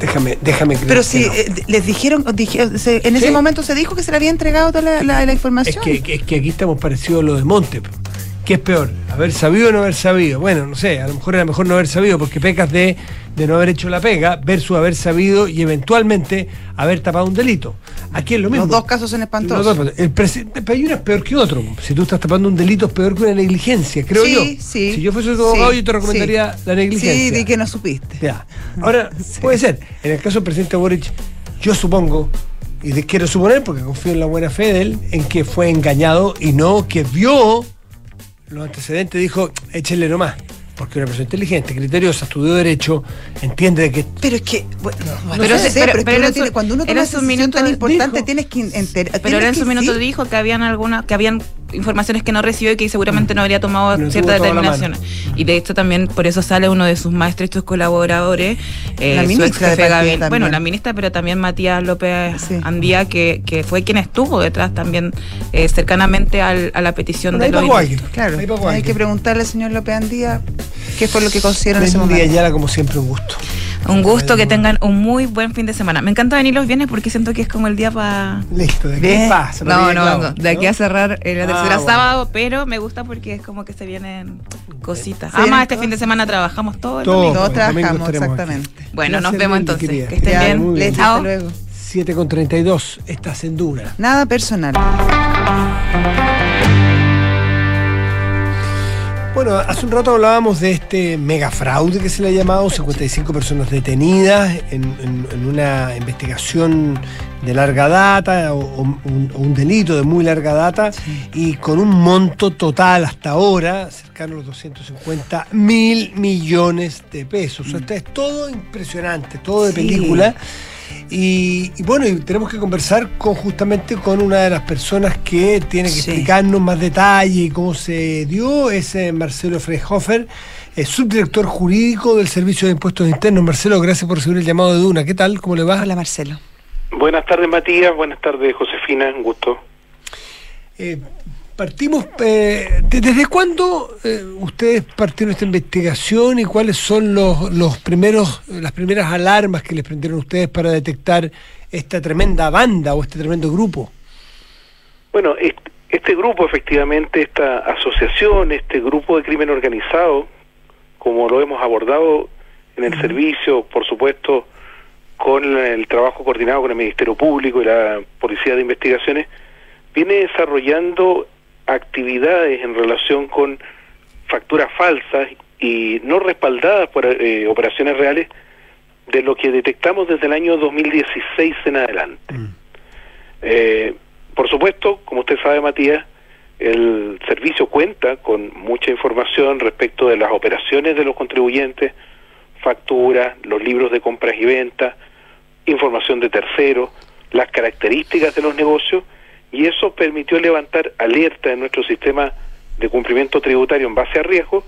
Déjame, déjame creer Pero que si no. eh, les dijeron, dije- se- en ese momento se dijo que se le había entregado toda la, la- la Es información. que- es que aquí estamos parecidos a lo de Monte. ¿Qué es peor? ¿Haber sabido o no haber sabido? Bueno, no sé, a lo mejor era mejor no haber sabido porque pecas de de no haber hecho la pega versus haber sabido y eventualmente haber tapado un delito. Aquí es lo mismo. Los dos casos son espantosos. Los dos, el presidente pero hay uno es peor que otro. Si tú estás tapando un delito es peor que una negligencia, creo Sí, yo. sí, si yo fuese tu abogado, sí, yo te recomendaría la negligencia. Sí, di que no supiste. Ya. Ahora, puede ser. En el caso del presidente Boric, yo supongo, y de- quiero suponer, porque confío en la buena fe de él, en que fue engañado y no que vio los antecedentes, dijo, échenle nomás. Porque una persona inteligente, criteriosa, estudió Derecho, entiende de que Pero es que, bueno, no sé, pero- pero, es que pero uno su- tiene- cuando uno toma decisión tan importante, dijo- tienes que enterar. Pero él en su minuto dijo que habían algunas, que habían informaciones que no recibió y que seguramente no habría tomado No ciertas determinaciones. Y de hecho también por eso sale uno de sus más estrechos colaboradores, eh, La su ministra ex de jefe partida Gabriel. también. Bueno, la ministra, pero también Matías López Sí. Andía, que, que fue quien estuvo detrás también eh, cercanamente al- a la petición Pero de los. Claro, hay que preguntarle al señor López Andía qué fue lo que considera en ese día momento. ya como siempre un gusto. Un gusto que tengan un muy buen fin de semana. Me encanta venir los viernes porque siento que es como el día para... Listo, ¿de Bien. qué pasa? No, no, no, de aquí ¿no? a cerrar eh, la Ah, tercera bueno. sábado, pero me gusta porque es como que se vienen cositas. Vienen Además, este fin de semana trabajamos todo el domingo. Todos trabajamos, aquí. exactamente. Bueno, Gracias, nos vemos entonces. querida. Que estén Ya, bien. bien. Chao. hasta luego. 7 con 32, estás en Duna. Nada personal. Bueno, hace un rato hablábamos de este mega fraude que se le ha llamado, 55 personas detenidas en, en- en una investigación de larga data o, o un, o un delito de muy larga data y con un monto total hasta ahora cercano a los 250 mil millones de pesos. O sea, esto es todo impresionante, todo de Sí. película. Y, y bueno, y tenemos que conversar con justamente con una de las personas que tiene que Sí. explicarnos más detalle y cómo se dio, es eh, Marcelo Freyhofer, eh, subdirector jurídico del Servicio de Impuestos Internos. Marcelo, gracias por recibir el llamado de Duna. ¿Qué tal? ¿Cómo le va? Hola, Marcelo. Buenas tardes, Matías. Buenas tardes, Josefina. Un gusto. Eh, partimos, eh, ¿de- ¿desde cuándo eh, ustedes partieron esta investigación y cuáles son los, los primeros, las primeras alarmas que les prendieron ustedes para detectar esta tremenda banda o este tremendo grupo? Bueno, est- este grupo, efectivamente, esta asociación, este grupo de crimen organizado, como lo hemos abordado en el servicio, por supuesto, con el trabajo coordinado con el Ministerio Público y la Policía de Investigaciones, viene desarrollando actividades en relación con facturas falsas y no respaldadas por eh, operaciones reales de lo que detectamos desde el año 2016 en adelante. Eh, por supuesto, como usted sabe, Matías, el servicio cuenta con mucha información respecto de las operaciones de los contribuyentes, facturas, los libros de compras y ventas, información de terceros, las características de los negocios, y eso permitió levantar alerta en nuestro sistema de cumplimiento tributario en base a riesgo,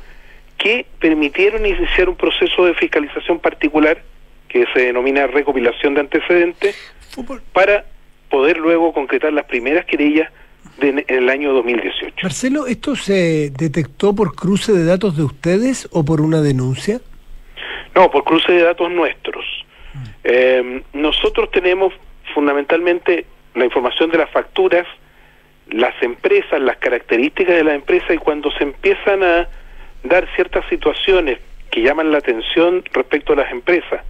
que permitieron iniciar un proceso de fiscalización particular que se denomina recopilación de antecedentes para poder luego concretar las primeras querellas de, en el año 2018. Marcelo, ¿esto se detectó por cruce de datos de ustedes o por una denuncia? No, por cruce de datos nuestros. Eh, nosotros tenemos fundamentalmente la información de las facturas, las empresas, las características de la empresa y cuando se empiezan a dar ciertas situaciones que llaman la atención respecto a las empresas,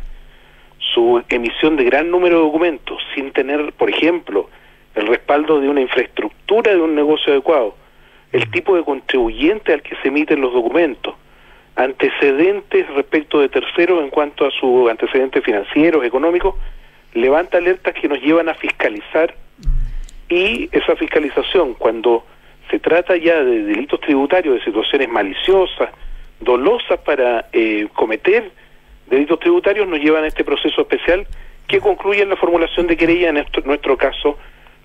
su emisión de gran número de documentos sin tener, por ejemplo, el respaldo de una infraestructura de un negocio adecuado, el tipo de contribuyente al que se emiten los documentos, antecedentes respecto de terceros en cuanto a sus antecedentes financieros, económicos, levanta alertas que nos llevan a fiscalizar y esa fiscalización, cuando se trata ya de delitos tributarios, de situaciones maliciosas, dolosas para eh, cometer delitos tributarios, nos llevan a este proceso especial que concluye en la formulación de querella, en nuestro, nuestro caso,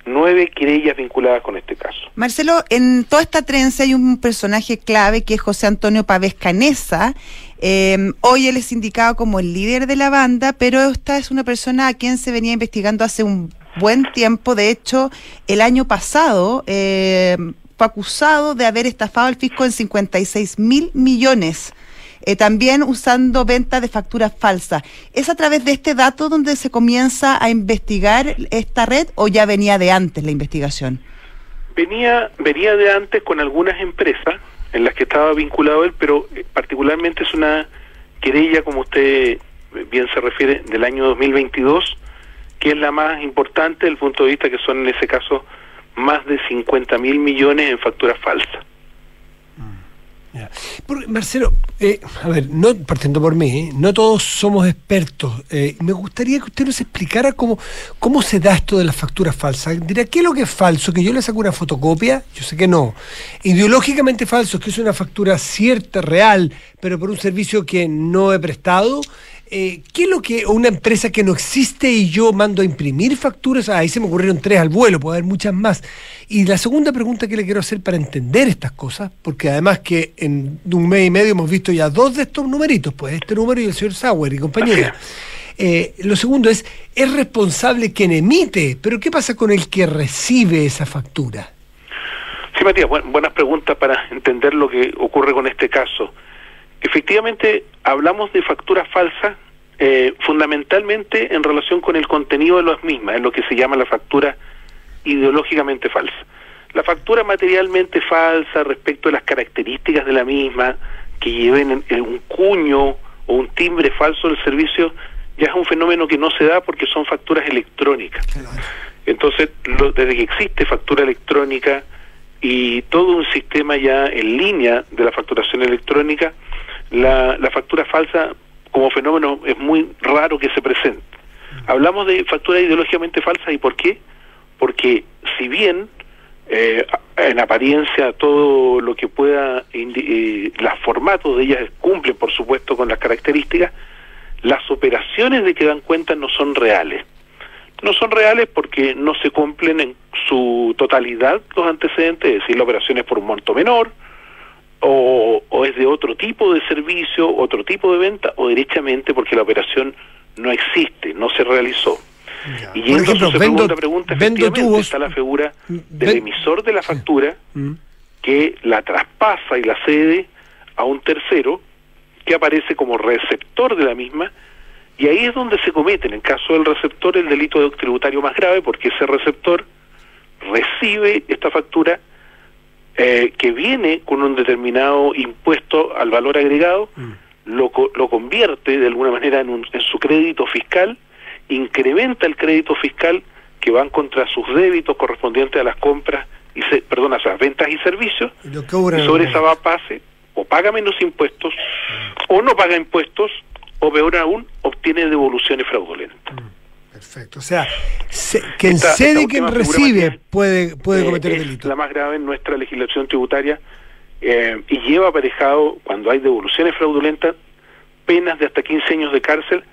nueve querellas vinculadas con este caso. Marcelo, en toda esta trenza hay un personaje clave que es José Antonio Pávez Canesa. Eh, hoy él es indicado como el líder de la banda, pero esta es una persona a quien se venía investigando hace un buen tiempo. De hecho, el año pasado eh, fue acusado de haber estafado al fisco en 56 mil millones. Eh, también usando venta de facturas falsas. ¿Es a través de este dato donde se comienza a investigar esta red o ya venía de antes la investigación? Venía, venía de antes con algunas empresas en las que estaba vinculado él, pero eh, particularmente es una querella, como usted bien se refiere, del año 2022, que es la más importante desde el punto de vista que son en ese caso más de 50 mil millones en facturas falsas. Porque, Marcelo, eh, a ver, no partiendo por mí, ¿eh? no todos somos expertos. Eh, me gustaría que usted nos explicara cómo, cómo se da esto de las facturas falsas. Dirá, ¿qué es lo que es falso? ¿Que yo le saco una fotocopia? Yo sé que no. Ideológicamente falso, que es una factura cierta, real, pero por un servicio que no he prestado. Eh, ¿Qué es lo que una empresa que no existe y yo mando a imprimir facturas? Ah, ahí se me ocurrieron tres al vuelo, puede haber muchas más. Y la segunda pregunta que le quiero hacer para entender estas cosas, porque además que en un mes y medio hemos visto ya dos de estos numeritos, pues este número y el señor Sauer y compañía. Eh, lo segundo es, es responsable quien emite, pero ¿qué pasa con el que recibe esa factura? Sí, Matías, buen- buenas preguntas para entender lo que ocurre con este caso. Efectivamente, hablamos de facturas falsas eh, fundamentalmente en relación con el contenido de las mismas, en lo que se llama la factura ideológicamente falsa. La factura materialmente falsa respecto de las características de la misma, que lleven en- en un cuño o un timbre falso del servicio, ya es un fenómeno que no se da porque son facturas electrónicas. Entonces, lo- desde que existe factura electrónica y todo un sistema ya en línea de la facturación electrónica, la, la factura falsa como fenómeno es muy raro que se presente. Hablamos de factura ideológicamente falsa y ¿por qué? Porque si bien eh, en apariencia todo lo que pueda, eh, los formatos de ellas cumplen por supuesto con las características, las operaciones de que dan cuenta no son reales. No son reales porque no se cumplen en su totalidad los antecedentes, es decir, la operación es por un monto menor, o, o es de otro tipo de servicio, otro tipo de venta, o derechamente porque la operación no existe, no se realizó. Y Por ejemplo, vendo- pregunta, vendo efectivamente tubos- está la figura del Ven- emisor de la factura Mm. que la traspasa y la cede a un tercero que aparece como receptor de la misma y ahí es donde se comete, en el caso del receptor, el delito tributario más grave porque ese receptor recibe esta factura eh, que viene con un determinado impuesto al valor agregado, lo, co- lo convierte de alguna manera en, un- en su crédito fiscal, incrementa el crédito fiscal que van contra sus débitos correspondientes a las compras y se, perdón, a las ventas y servicios, Y lo sobre esa va pase o paga menos impuestos o no paga impuestos o peor aún obtiene devoluciones fraudulentas. Perfecto. O sea, se- quien Esta- cede esta y quien recibe puede, puede Eh, cometer es delito. la más grave en nuestra legislación tributaria eh, y lleva aparejado, cuando hay devoluciones fraudulentas, penas de hasta 15 años de cárcel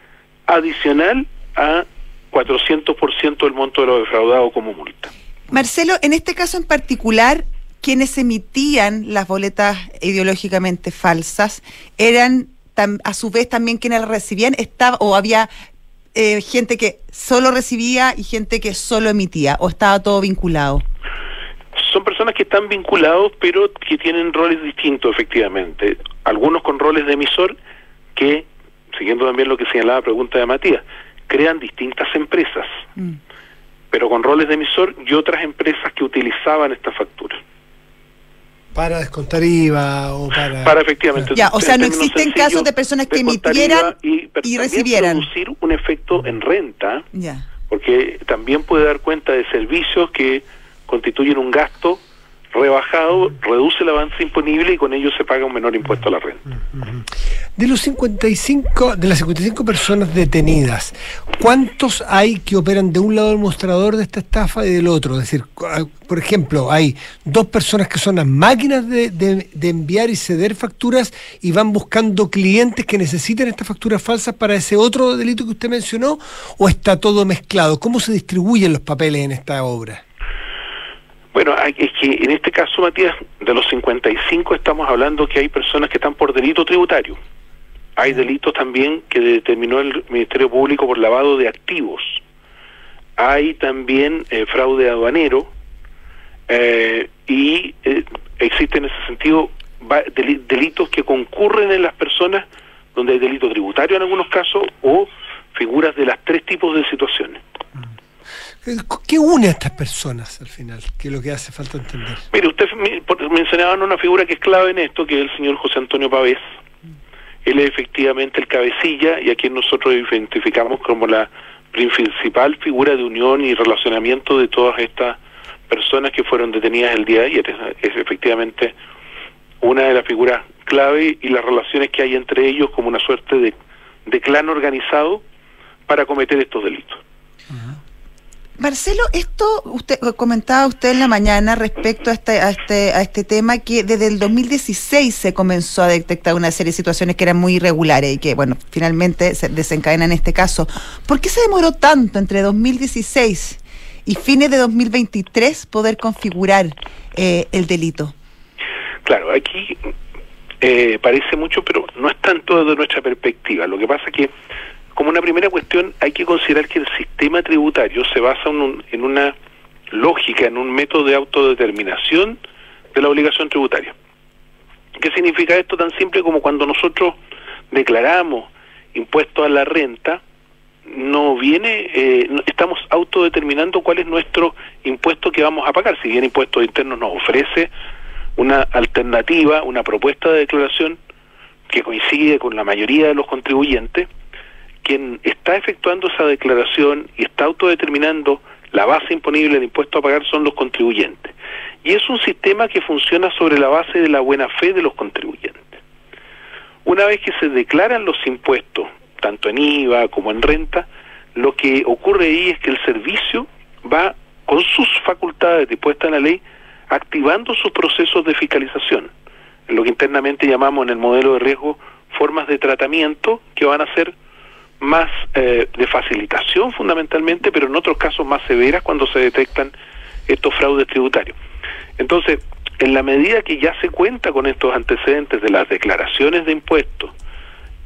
adicional a 400% del monto de lo defraudado como multa. Marcelo, en este caso en particular, quienes emitían las boletas ideológicamente falsas eran a su vez también quienes las recibían, estaba o había eh, gente que solo recibía y gente que solo emitía, o estaba todo vinculado. Son personas que están vinculados, pero que tienen roles distintos, efectivamente. Algunos con roles de emisor que, siguiendo también lo que señalaba la pregunta de Matías, crean distintas empresas, Mm. pero con roles de emisor y otras empresas que utilizaban esta factura. Para descontar IVA o para... Para efectivamente. Ya, o sea, no existen casos de personas que emitieran y, y recibieran. producir un efecto en renta, Ya. porque también puede dar cuenta de servicios que constituyen un gasto rebajado, reduce el avance imponible y con ello se paga un menor impuesto a la renta. De los 55, de las 55 personas detenidas, ¿cuántos hay que operan de un lado del mostrador de esta estafa y del otro? Es decir, ah, por ejemplo, hay dos personas que son las máquinas de enviar y ceder facturas y van buscando clientes que necesiten estas facturas falsas para ese otro delito que usted mencionó, o está todo mezclado? ¿Cómo se distribuyen los papeles en esta obra? Bueno, es que en este caso, Matías, de los 55 estamos hablando que hay personas que están por delito tributario. Hay delitos también que determinó el Ministerio Público por lavado de activos. Hay también eh, fraude aduanero eh, y eh, existen en ese sentido delitos que concurren en las personas donde hay delito tributario en algunos casos o figuras de las tres tipos de situaciones. ¿Qué une a estas personas al final? Que es lo que hace falta entender. Mire, usted me- por- mencionaba una figura que es clave en esto, que es el señor José Antonio Pavés. él es efectivamente el cabecilla y a quien nosotros identificamos como la principal figura de unión y relacionamiento de todas estas personas que fueron detenidas el día de ayer. Es, efectivamente una de las figuras clave y las relaciones que hay entre ellos como una suerte de, de clan organizado para cometer estos delitos. Marcelo, esto usted comentaba usted en la mañana respecto a este, a este, a este tema que desde el 2016 se comenzó a detectar una serie de situaciones que eran muy irregulares y que, bueno, finalmente se desencadenan en este caso. ¿Por qué se demoró tanto entre 2016 y fines de 2023 poder configurar eh, el delito? Claro, aquí eh, parece mucho, pero no es tanto desde nuestra perspectiva. Lo que pasa es que como una primera cuestión, hay que considerar que el sistema tributario se basa en, un, en una lógica, en un método de autodeterminación de la obligación tributaria. ¿Qué significa esto tan simple como cuando nosotros declaramos impuestos a la renta, no viene, eh, estamos autodeterminando cuál es nuestro impuesto que vamos a pagar. Si bien impuestos internos nos ofrece una alternativa, una propuesta de declaración que coincide con la mayoría de los contribuyentes, quien está efectuando esa declaración y está autodeterminando la base imponible de impuesto a pagar son los contribuyentes. Y es un sistema que funciona sobre la base de la buena fe de los contribuyentes. Una vez que se declaran los impuestos, tanto en IVA como en renta, lo que ocurre ahí es que el servicio va con sus facultades dispuestas en la ley activando sus procesos de fiscalización, lo que internamente llamamos en el modelo de riesgo formas de tratamiento que van a ser más eh, de facilitación fundamentalmente, pero en otros casos más severas cuando se detectan estos fraudes tributarios. Entonces, en la medida que ya se cuenta con estos antecedentes de las declaraciones de impuestos,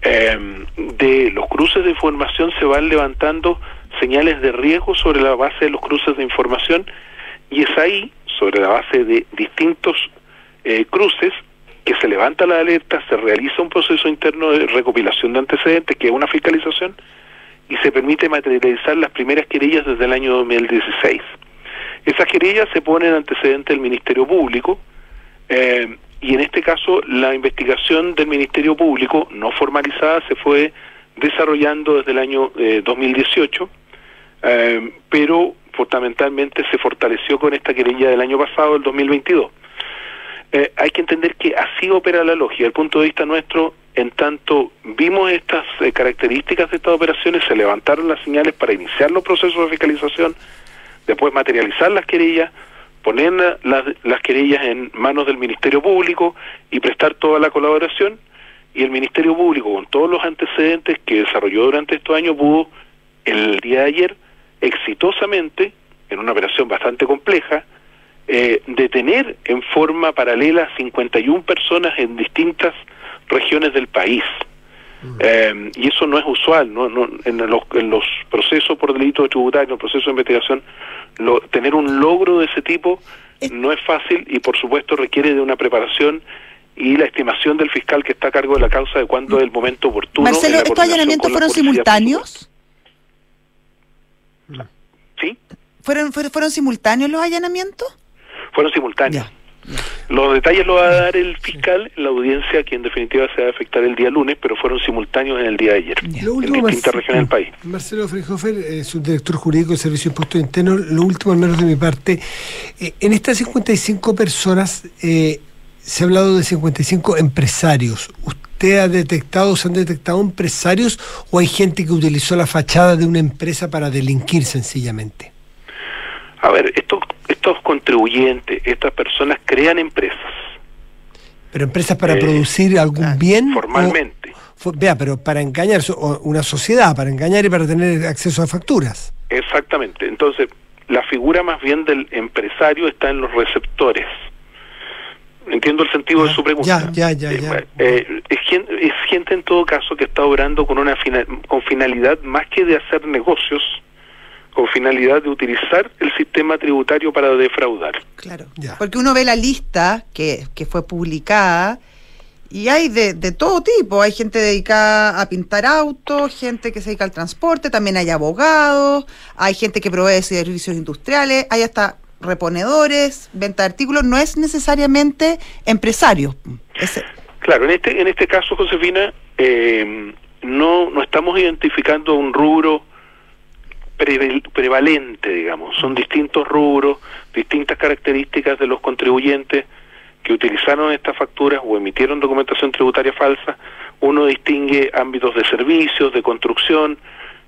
eh, de los cruces de información se van levantando señales de riesgo sobre la base de los cruces de información y es ahí, sobre la base de distintos eh, cruces, que se levanta la alerta, se realiza un proceso interno de recopilación de antecedentes, que es una fiscalización, y se permite materializar las primeras querellas desde el año 2016. Esas querellas se ponen antecedente del Ministerio Público, eh, y en este caso la investigación del Ministerio Público, no formalizada, se fue desarrollando desde el año 2018, eh, eh, pero fundamentalmente se fortaleció con esta querella del año pasado, el 2022 eh, hay que entender que así opera la lógica. Desde punto de vista nuestro, en tanto vimos estas eh, características de estas operaciones, se levantaron las señales para iniciar los procesos de fiscalización, después materializar las querellas, poner las, las querellas en manos del Ministerio Público y prestar toda la colaboración. Y el Ministerio Público, con todos los antecedentes que desarrolló durante estos años, pudo el día de ayer exitosamente, en una operación bastante compleja, eh, detener en forma paralela 51 personas en distintas regiones del país. Mm. Eh, y eso no es usual, ¿no? en, los, en los procesos por delito tributario, en los procesos de investigación, lo, tener un logro de ese tipo no es fácil y por supuesto requiere de una preparación y la estimación del fiscal que está a cargo de la causa de cuándo es el momento oportuno. Marcelo, ¿estos allanamientos fueron simultáneos? ¿Sí? ¿Fueron, fueron, ¿Fueron simultáneos los allanamientos? Fueron simultáneos. Los detalles los va a dar el fiscal en la audiencia que en definitiva se va a afectar el día lunes, pero fueron simultáneos en el día de ayer, en distintas regiones del país. Marcelo Freihofer, eh, subdirector jurídico del Servicio de Impuestos Internos, lo último al menos de mi parte, eh, en estas 55 personas eh, se ha hablado de 55 empresarios. ¿Usted ha detectado, se han detectado empresarios o hay gente que utilizó la fachada de una empresa para delinquir sencillamente? A ver, estos, estos contribuyentes, estas personas crean empresas. ¿Pero empresas para eh, producir algún ah, bien? Formalmente. vea, pero para engañar, una sociedad, para engañar y para tener acceso a facturas. Exactamente. Entonces, la figura más bien del empresario está en los receptores. Entiendo el sentido de su pregunta. Ya, ya, ya. Eh, eh, es, gente, es gente en todo caso que está obrando con una con finalidad más que de hacer negocios, con finalidad de utilizar el sistema tributario para defraudar. Claro, porque uno ve la lista que, que fue publicada y hay de, de, todo tipo, hay gente dedicada a pintar autos, gente que se dedica al transporte, también hay abogados, hay gente que provee servicios industriales, hay hasta reponedores, venta de artículos, no es necesariamente empresario. Claro, en este, en este caso, Josefina, eh, no, no estamos identificando un rubro prevalente, digamos. Son distintos rubros, distintas características de los contribuyentes que utilizaron estas facturas o emitieron documentación tributaria falsa. Uno distingue ámbitos de servicios, de construcción.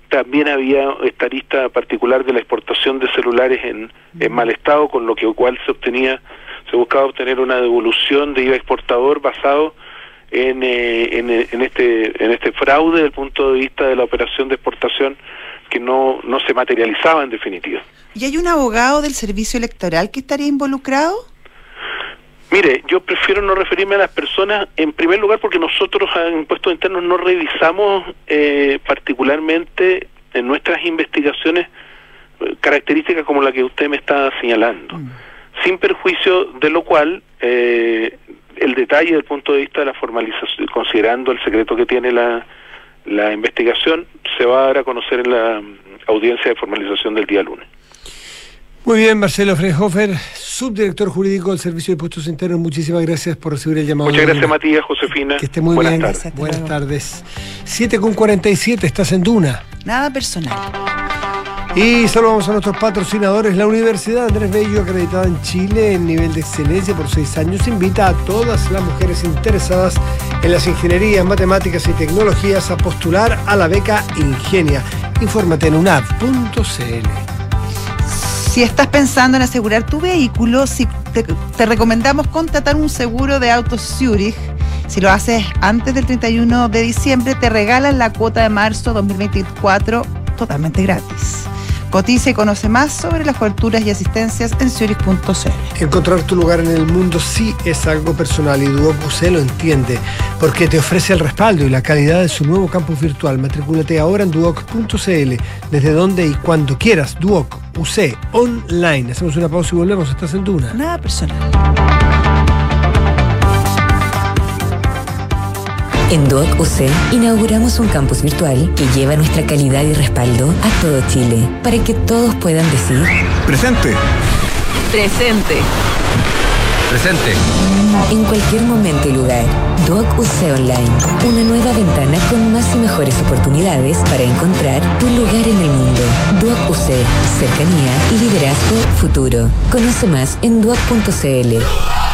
También había esta lista particular de la exportación de celulares en, mal estado, con lo que cual se obtenía, se buscaba obtener una devolución de IVA exportador basado en, eh, en, en este en este fraude desde el punto de vista de la operación de exportación que no, no se materializaba en definitiva. ¿Y hay un abogado del servicio electoral que estaría involucrado? Mire, yo prefiero no referirme a las personas en primer lugar porque nosotros en impuestos internos no revisamos eh, particularmente en nuestras investigaciones eh, características como la que usted me está señalando, sin perjuicio de lo cual eh, el detalle del punto de vista de la formalización, considerando el secreto que tiene la, la investigación, se va a dar a conocer en la mm, audiencia de formalización del día lunes. Muy bien, Marcelo Freyhofer, subdirector jurídico del Servicio de Impuestos Internos. Muchísimas gracias por recibir el llamado. Muchas gracias. Matías, Josefina. Que esté muy Buenas bien. tardes. Buenas tardes. 7 con 47, estás en Duna. Nada personal. Y saludamos a nuestros patrocinadores. La Universidad Andrés Bello, acreditada en Chile en nivel de excelencia por seis años, invita a todas las mujeres interesadas en las ingenierías, matemáticas y tecnologías a postular a la beca Ingenia. Infórmate en unav.cl. Si estás pensando en asegurar tu vehículo, si te, te recomendamos contratar un seguro de autos Zurich. Si lo haces antes del 31 de diciembre, te regalan la cuota de marzo 2024 totalmente gratis. Cotiza y conoce más sobre las coberturas y asistencias en zurich.cl. Encontrar tu lugar en el mundo sí es algo personal y Duoc UC lo entiende, porque te ofrece el respaldo y la calidad de su nuevo campus virtual. Matricúlate ahora en duoc.cl, desde donde y cuando quieras. Duoc UC Online. Hacemos una pausa y volvemos. Estás en Duna. Nada personal. En Duoc UC inauguramos un campus virtual que lleva nuestra calidad y respaldo a todo Chile para que todos puedan decir Presente. Presente. Presente. en cualquier momento y lugar. Duoc UC Online, una nueva ventana con más y mejores oportunidades para encontrar tu lugar en el mundo. Duoc UC, cercanía, liderazgo, futuro. Conoce más en duoc.cl.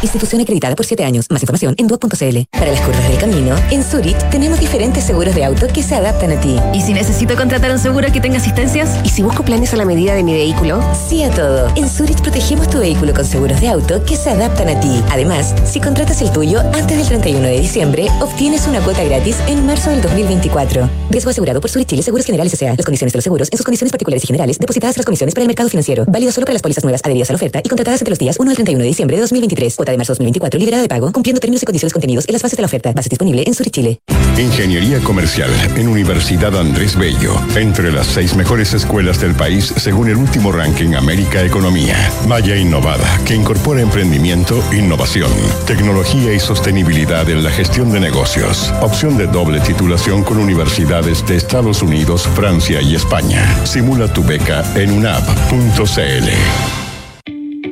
Institución acreditada por 7 años. Más información en duoc.cl. Para las curvas del camino, en Zurich tenemos diferentes seguros de auto que se adaptan a ti. ¿Y si necesito contratar un seguro que tenga asistencias? ¿Y si busco planes a la medida de mi vehículo? Sí a todo. En Zurich protegemos tu vehículo con seguros de auto que se adaptan a ti. Además, si contratas el tuyo antes del 31 de diciembre, obtienes una cuota gratis en marzo del 2024. Riesgo asegurado por Zurich Chile Seguros Generales S.A. Las condiciones de los seguros en sus condiciones particulares y generales depositadas las comisiones para el mercado financiero. Válido solo para las pólizas nuevas adheridas a la oferta y contratadas entre los días 1 al 31 de diciembre de 2023. De marzo 2024 liberada de pago, cumpliendo términos y condiciones contenidos en las bases de la oferta. Base disponible en Zurich Chile. Ingeniería Comercial en Universidad Andrés Bello. Entre las seis mejores escuelas del país según el último ranking América Economía. Maya Innovada, que incorpora emprendimiento, innovación, tecnología y sostenibilidad en la gestión de negocios. Opción de doble titulación con universidades de Estados Unidos, Francia y España. Simula tu beca en unab.cl.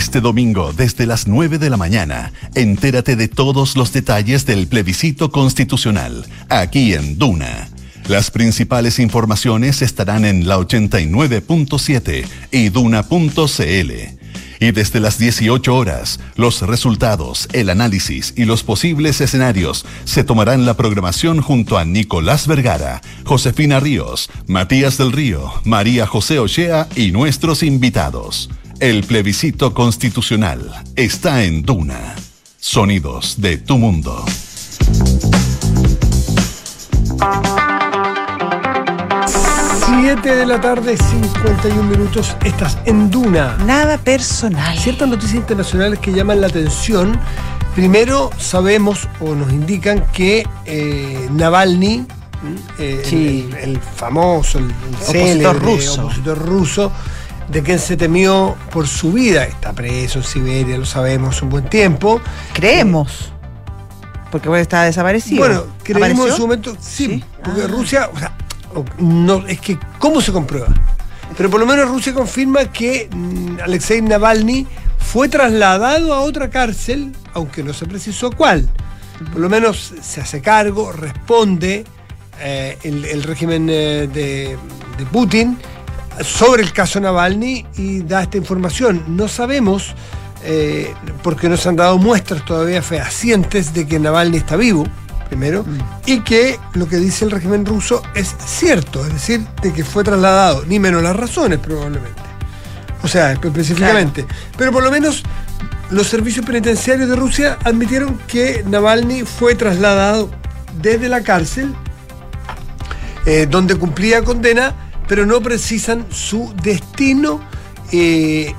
Este domingo, desde las 9 de la mañana, entérate de todos los detalles del plebiscito constitucional, aquí en Duna. Las principales informaciones estarán en la 89.7 y duna.cl. Y desde las 18 horas, los resultados, el análisis y los posibles escenarios se tomarán la programación junto a Nicolás Vergara, Josefina Ríos, Matías del Río, María José Ochea y nuestros invitados. El plebiscito constitucional está en Duna. Sonidos de tu mundo. 7 de la tarde, 51 minutos. Estás en Duna. Nada personal. Ciertas noticias internacionales que llaman la atención. Primero, sabemos o nos indican que eh, Navalny, eh, Sí. el, el famoso, el, el Opositor célebre ruso. opositor ruso, de quien se temió por su vida, está preso en Siberia, lo sabemos, un buen tiempo. Creemos. Porque bueno, está desaparecido. Bueno, creemos en su momento, sí, Sí. porque Ah. Rusia, o sea, no, es que, ¿cómo se comprueba? Pero por lo menos Rusia confirma que mm, Alexei Navalny fue trasladado a otra cárcel, aunque no se precisó cuál. Por lo menos se hace cargo, responde eh, el, el régimen eh, de, de Putin sobre el caso Navalny y da esta información. No sabemos, eh, porque no se han dado muestras todavía fehacientes de que Navalny está vivo, primero, y que lo que dice el régimen ruso es cierto, es decir, de que fue trasladado, ni menos las razones probablemente. O sea, específicamente. Pero por lo menos los servicios penitenciarios de Rusia admitieron que Navalny fue trasladado desde la cárcel eh, donde cumplía condena, pero no precisan su destino. Eh,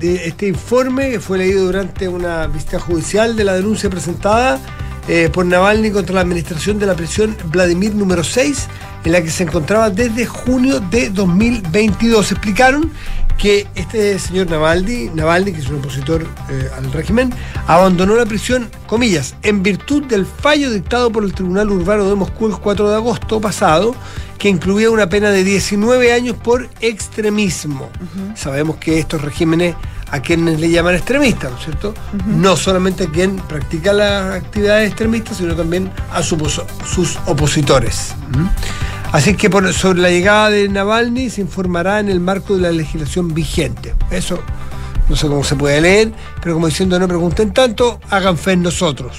este informe fue leído durante una visita judicial de la denuncia presentada eh, por Navalny contra la administración de la prisión Vladimir número 6, en la que se encontraba desde junio de 2022. Explicaron que este señor Navalny, Navalny que es un opositor eh, al régimen, abandonó la prisión, comillas, en virtud del fallo dictado por el Tribunal Urbano de Moscú el 4 de agosto pasado, que incluía una pena de 19 años por extremismo. Sabemos que estos regímenes a quienes le llaman extremistas, ¿no es cierto? No solamente a quien practica las actividades extremistas, sino también a su sus opositores. Así que por- sobre la llegada de Navalny se informará en el marco de la legislación vigente. Eso no sé cómo se puede leer, pero como diciendo no pregunten tanto, hagan fe en nosotros.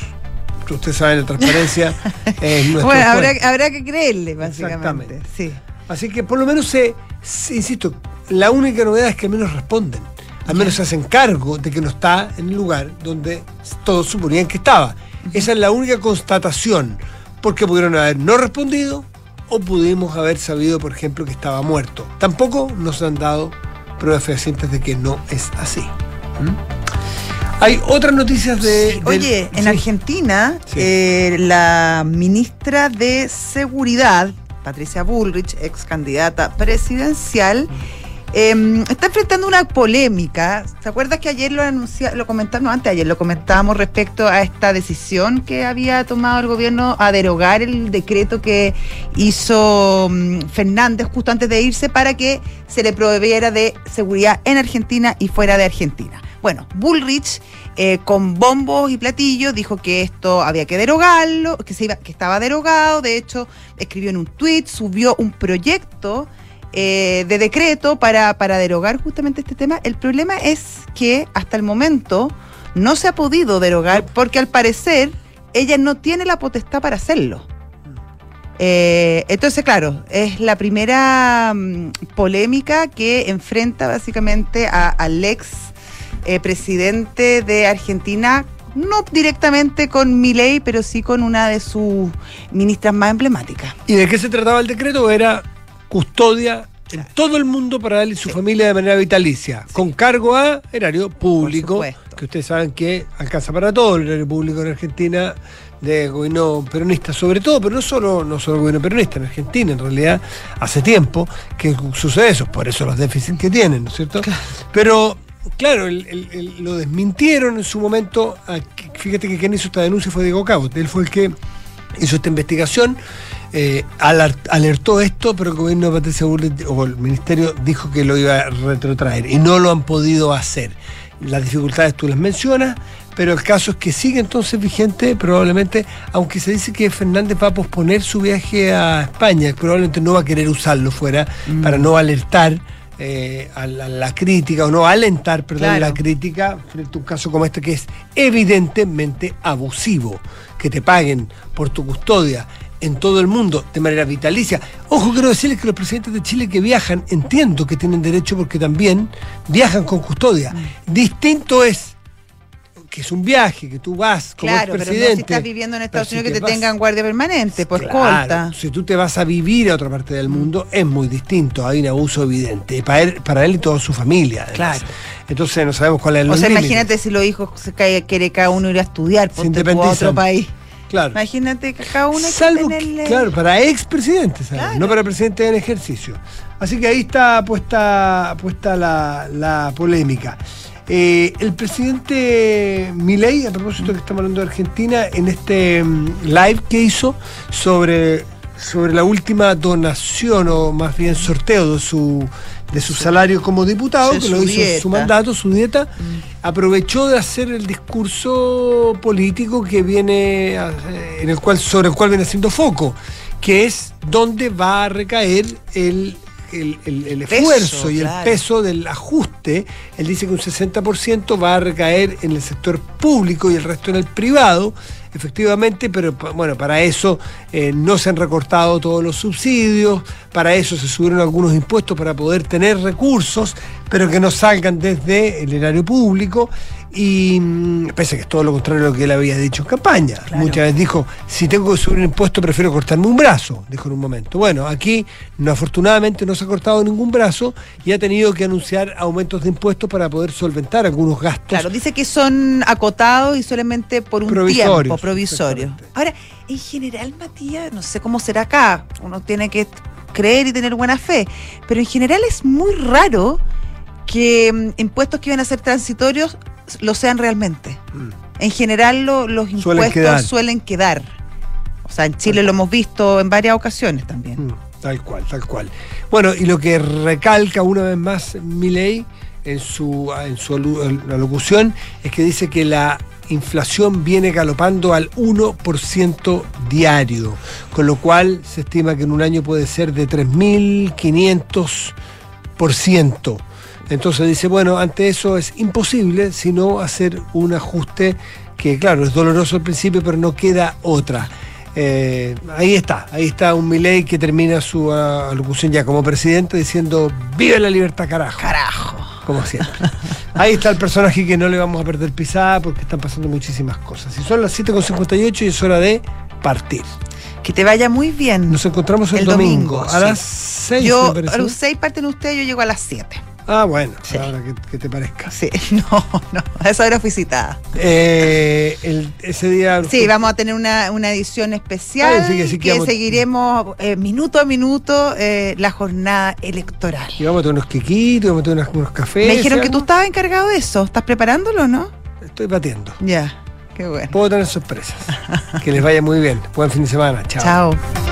Ustedes saben, la transparencia es nuestro Bueno, habrá, que creerle, básicamente. Exactamente. Sí. Así que por lo menos se, se- insisto, la única novedad es que al menos responden. Al menos se hacen cargo de que no está en el lugar donde todos suponían que estaba. Esa es la única constatación. Porque pudieron haber no respondido o pudimos haber sabido, por ejemplo, que estaba muerto. Tampoco nos han dado pruebas fehacientes de que no es así. ¿Mm? Hay otras noticias de. del- Oye, en sí. Argentina, Sí. eh, la ministra de Seguridad, Patricia Bullrich, ex candidata presidencial, eh, está enfrentando una polémica. ¿Se acuerdas que ayer lo anunciamos, lo comentamos, antes ayer lo comentábamos respecto a esta decisión que había tomado el gobierno a derogar el decreto que hizo mm, Fernández justo antes de irse para que se le prohibiera de seguridad en Argentina y fuera de Argentina? Bueno, Bullrich eh, con bombos y platillos dijo que esto había que derogarlo, que se iba, que estaba derogado. De hecho, escribió en un tuit, subió un proyecto eh, de decreto para, para derogar justamente este tema. El problema es que hasta el momento no se ha podido derogar porque al parecer ella no tiene la potestad para hacerlo. Eh, entonces, claro, es la primera mm, polémica que enfrenta básicamente al ex eh, presidente de Argentina, no directamente con Milei, pero sí con una de sus ministras más emblemáticas. ¿Y de qué se trataba el decreto? Era custodia en todo el mundo para él y su familia de manera vitalicia, con cargo a erario público, que ustedes saben que alcanza para todo el erario público en Argentina de gobierno peronista, sobre todo, pero no solo, no solo gobierno peronista, en Argentina en realidad hace tiempo que sucede eso, por eso los déficits que tienen, ¿no es cierto? Pero claro, el- el- el- lo desmintieron en su momento, a- fíjate que quien hizo esta denuncia fue Diego Cabot, él fue el que hizo esta investigación, eh, alertó esto, pero el gobierno de Patricia Bullrich o el ministerio dijo que lo iba a retrotraer y no lo han podido hacer. Las dificultades tú las mencionas, pero el caso es que sigue entonces vigente, probablemente, aunque se dice que Fernández va a posponer su viaje a España, probablemente no va a querer usarlo fuera para no alertar eh, a, la, la crítica o no alentar, perdón, Claro. la crítica frente a un caso como este que es evidentemente abusivo, que te paguen por tu custodia en todo el mundo de manera vitalicia. Ojo, quiero decirles que los presidentes de Chile que viajan, entiendo que tienen derecho porque también viajan con custodia. Distinto es que es un viaje, que tú vas como Claro, pero no presidente. si estás viviendo en Estados si Unidos que te vas- tengan guardia permanente, por Claro, escolta. Si tú te vas a vivir a otra parte del mundo, es muy distinto, hay un abuso evidente. Para él, para él y toda su familia. además. Claro. Entonces no sabemos cuál es el O sea, límite. imagínate si los hijos se cae- quiere cada uno ir a estudiar ponte a otro país. Claro. Imagínate que cada uno Salvo que- tenerle- claro, para expresidentes. Claro. no para presidentes en ejercicio. Así que ahí está puesta, puesta la, la polémica. Eh, el presidente Milei, a propósito que estamos hablando de Argentina, en este mm, live que hizo sobre, sobre la última donación, o más bien sorteo de su, de su salario como diputado, de que lo hizo su mandato, su dieta, aprovechó de hacer el discurso político que viene, a- eh, en el cual, sobre el cual viene haciendo foco, que es dónde va a recaer el, el- el- el Peso, esfuerzo y el peso del ajuste. Él dice que un 60% va a recaer en el sector público y el resto en el privado, efectivamente, pero bueno, para eso eh, no se han recortado todos los subsidios, para eso se subieron algunos impuestos para poder tener recursos, pero que no salgan desde el erario público. Y mm, pese a que es todo lo contrario a lo que él había dicho en campaña. Muchas veces dijo, si tengo que subir un impuesto prefiero cortarme un brazo, dijo en un momento. Bueno, aquí no, afortunadamente no se ha cortado ningún brazo y ha tenido que anunciar aumentos de impuestos para poder solventar algunos gastos. Claro, dice que son acotados y solamente por un Provisorios, tiempo, provisorio. Ahora, en general, Matías, no sé cómo será acá, uno tiene que creer y tener buena fe, pero en general es muy raro que mm, impuestos que iban a ser transitorios lo sean realmente. En general lo- los Mm. Suelen impuestos quedar. suelen quedar. O sea, en Chile lo hemos visto en varias ocasiones también. Mm, Tal cual, tal cual. Bueno, y lo que recalca una vez más Milei en su, en su alu- en la locución es que dice que la inflación viene galopando al 1% diario, con lo cual se estima que en un año puede ser de 3.500%. Entonces dice, bueno, ante eso es imposible sino hacer un ajuste que, claro, es doloroso al principio, pero no queda otra. Eh, ahí está, ahí está un Milei que termina su alocución ya como presidente diciendo ¡Vive la libertad, carajo! Carajo. Como siempre. Ahí está el personaje que no le vamos a perder pisada porque están pasando muchísimas cosas. Y son las 7.58 y es hora de partir. Que te vaya muy bien. Nos encontramos el, El domingo, domingo, a sí. las 6. yo, a los seis parten ustedes, yo llego a las 7. Ah, bueno, Sí. ahora que, que te parezca. Sí, no, no, a esa hora fui citada. Eh, el- ese día. Sí, vamos a tener una, una edición especial Ah, sí, que sí que que seguiremos eh, minuto a minuto eh, la jornada electoral. Y vamos a tener unos quequitos, vamos a tener unos, unos cafés. Me dijeron que tú estabas encargado de eso. ¿Estás preparándolo, no? Estoy batiendo. Ya, qué bueno. Puedo tener sorpresas. que les vaya muy bien. Buen fin de semana. Chao. Chao.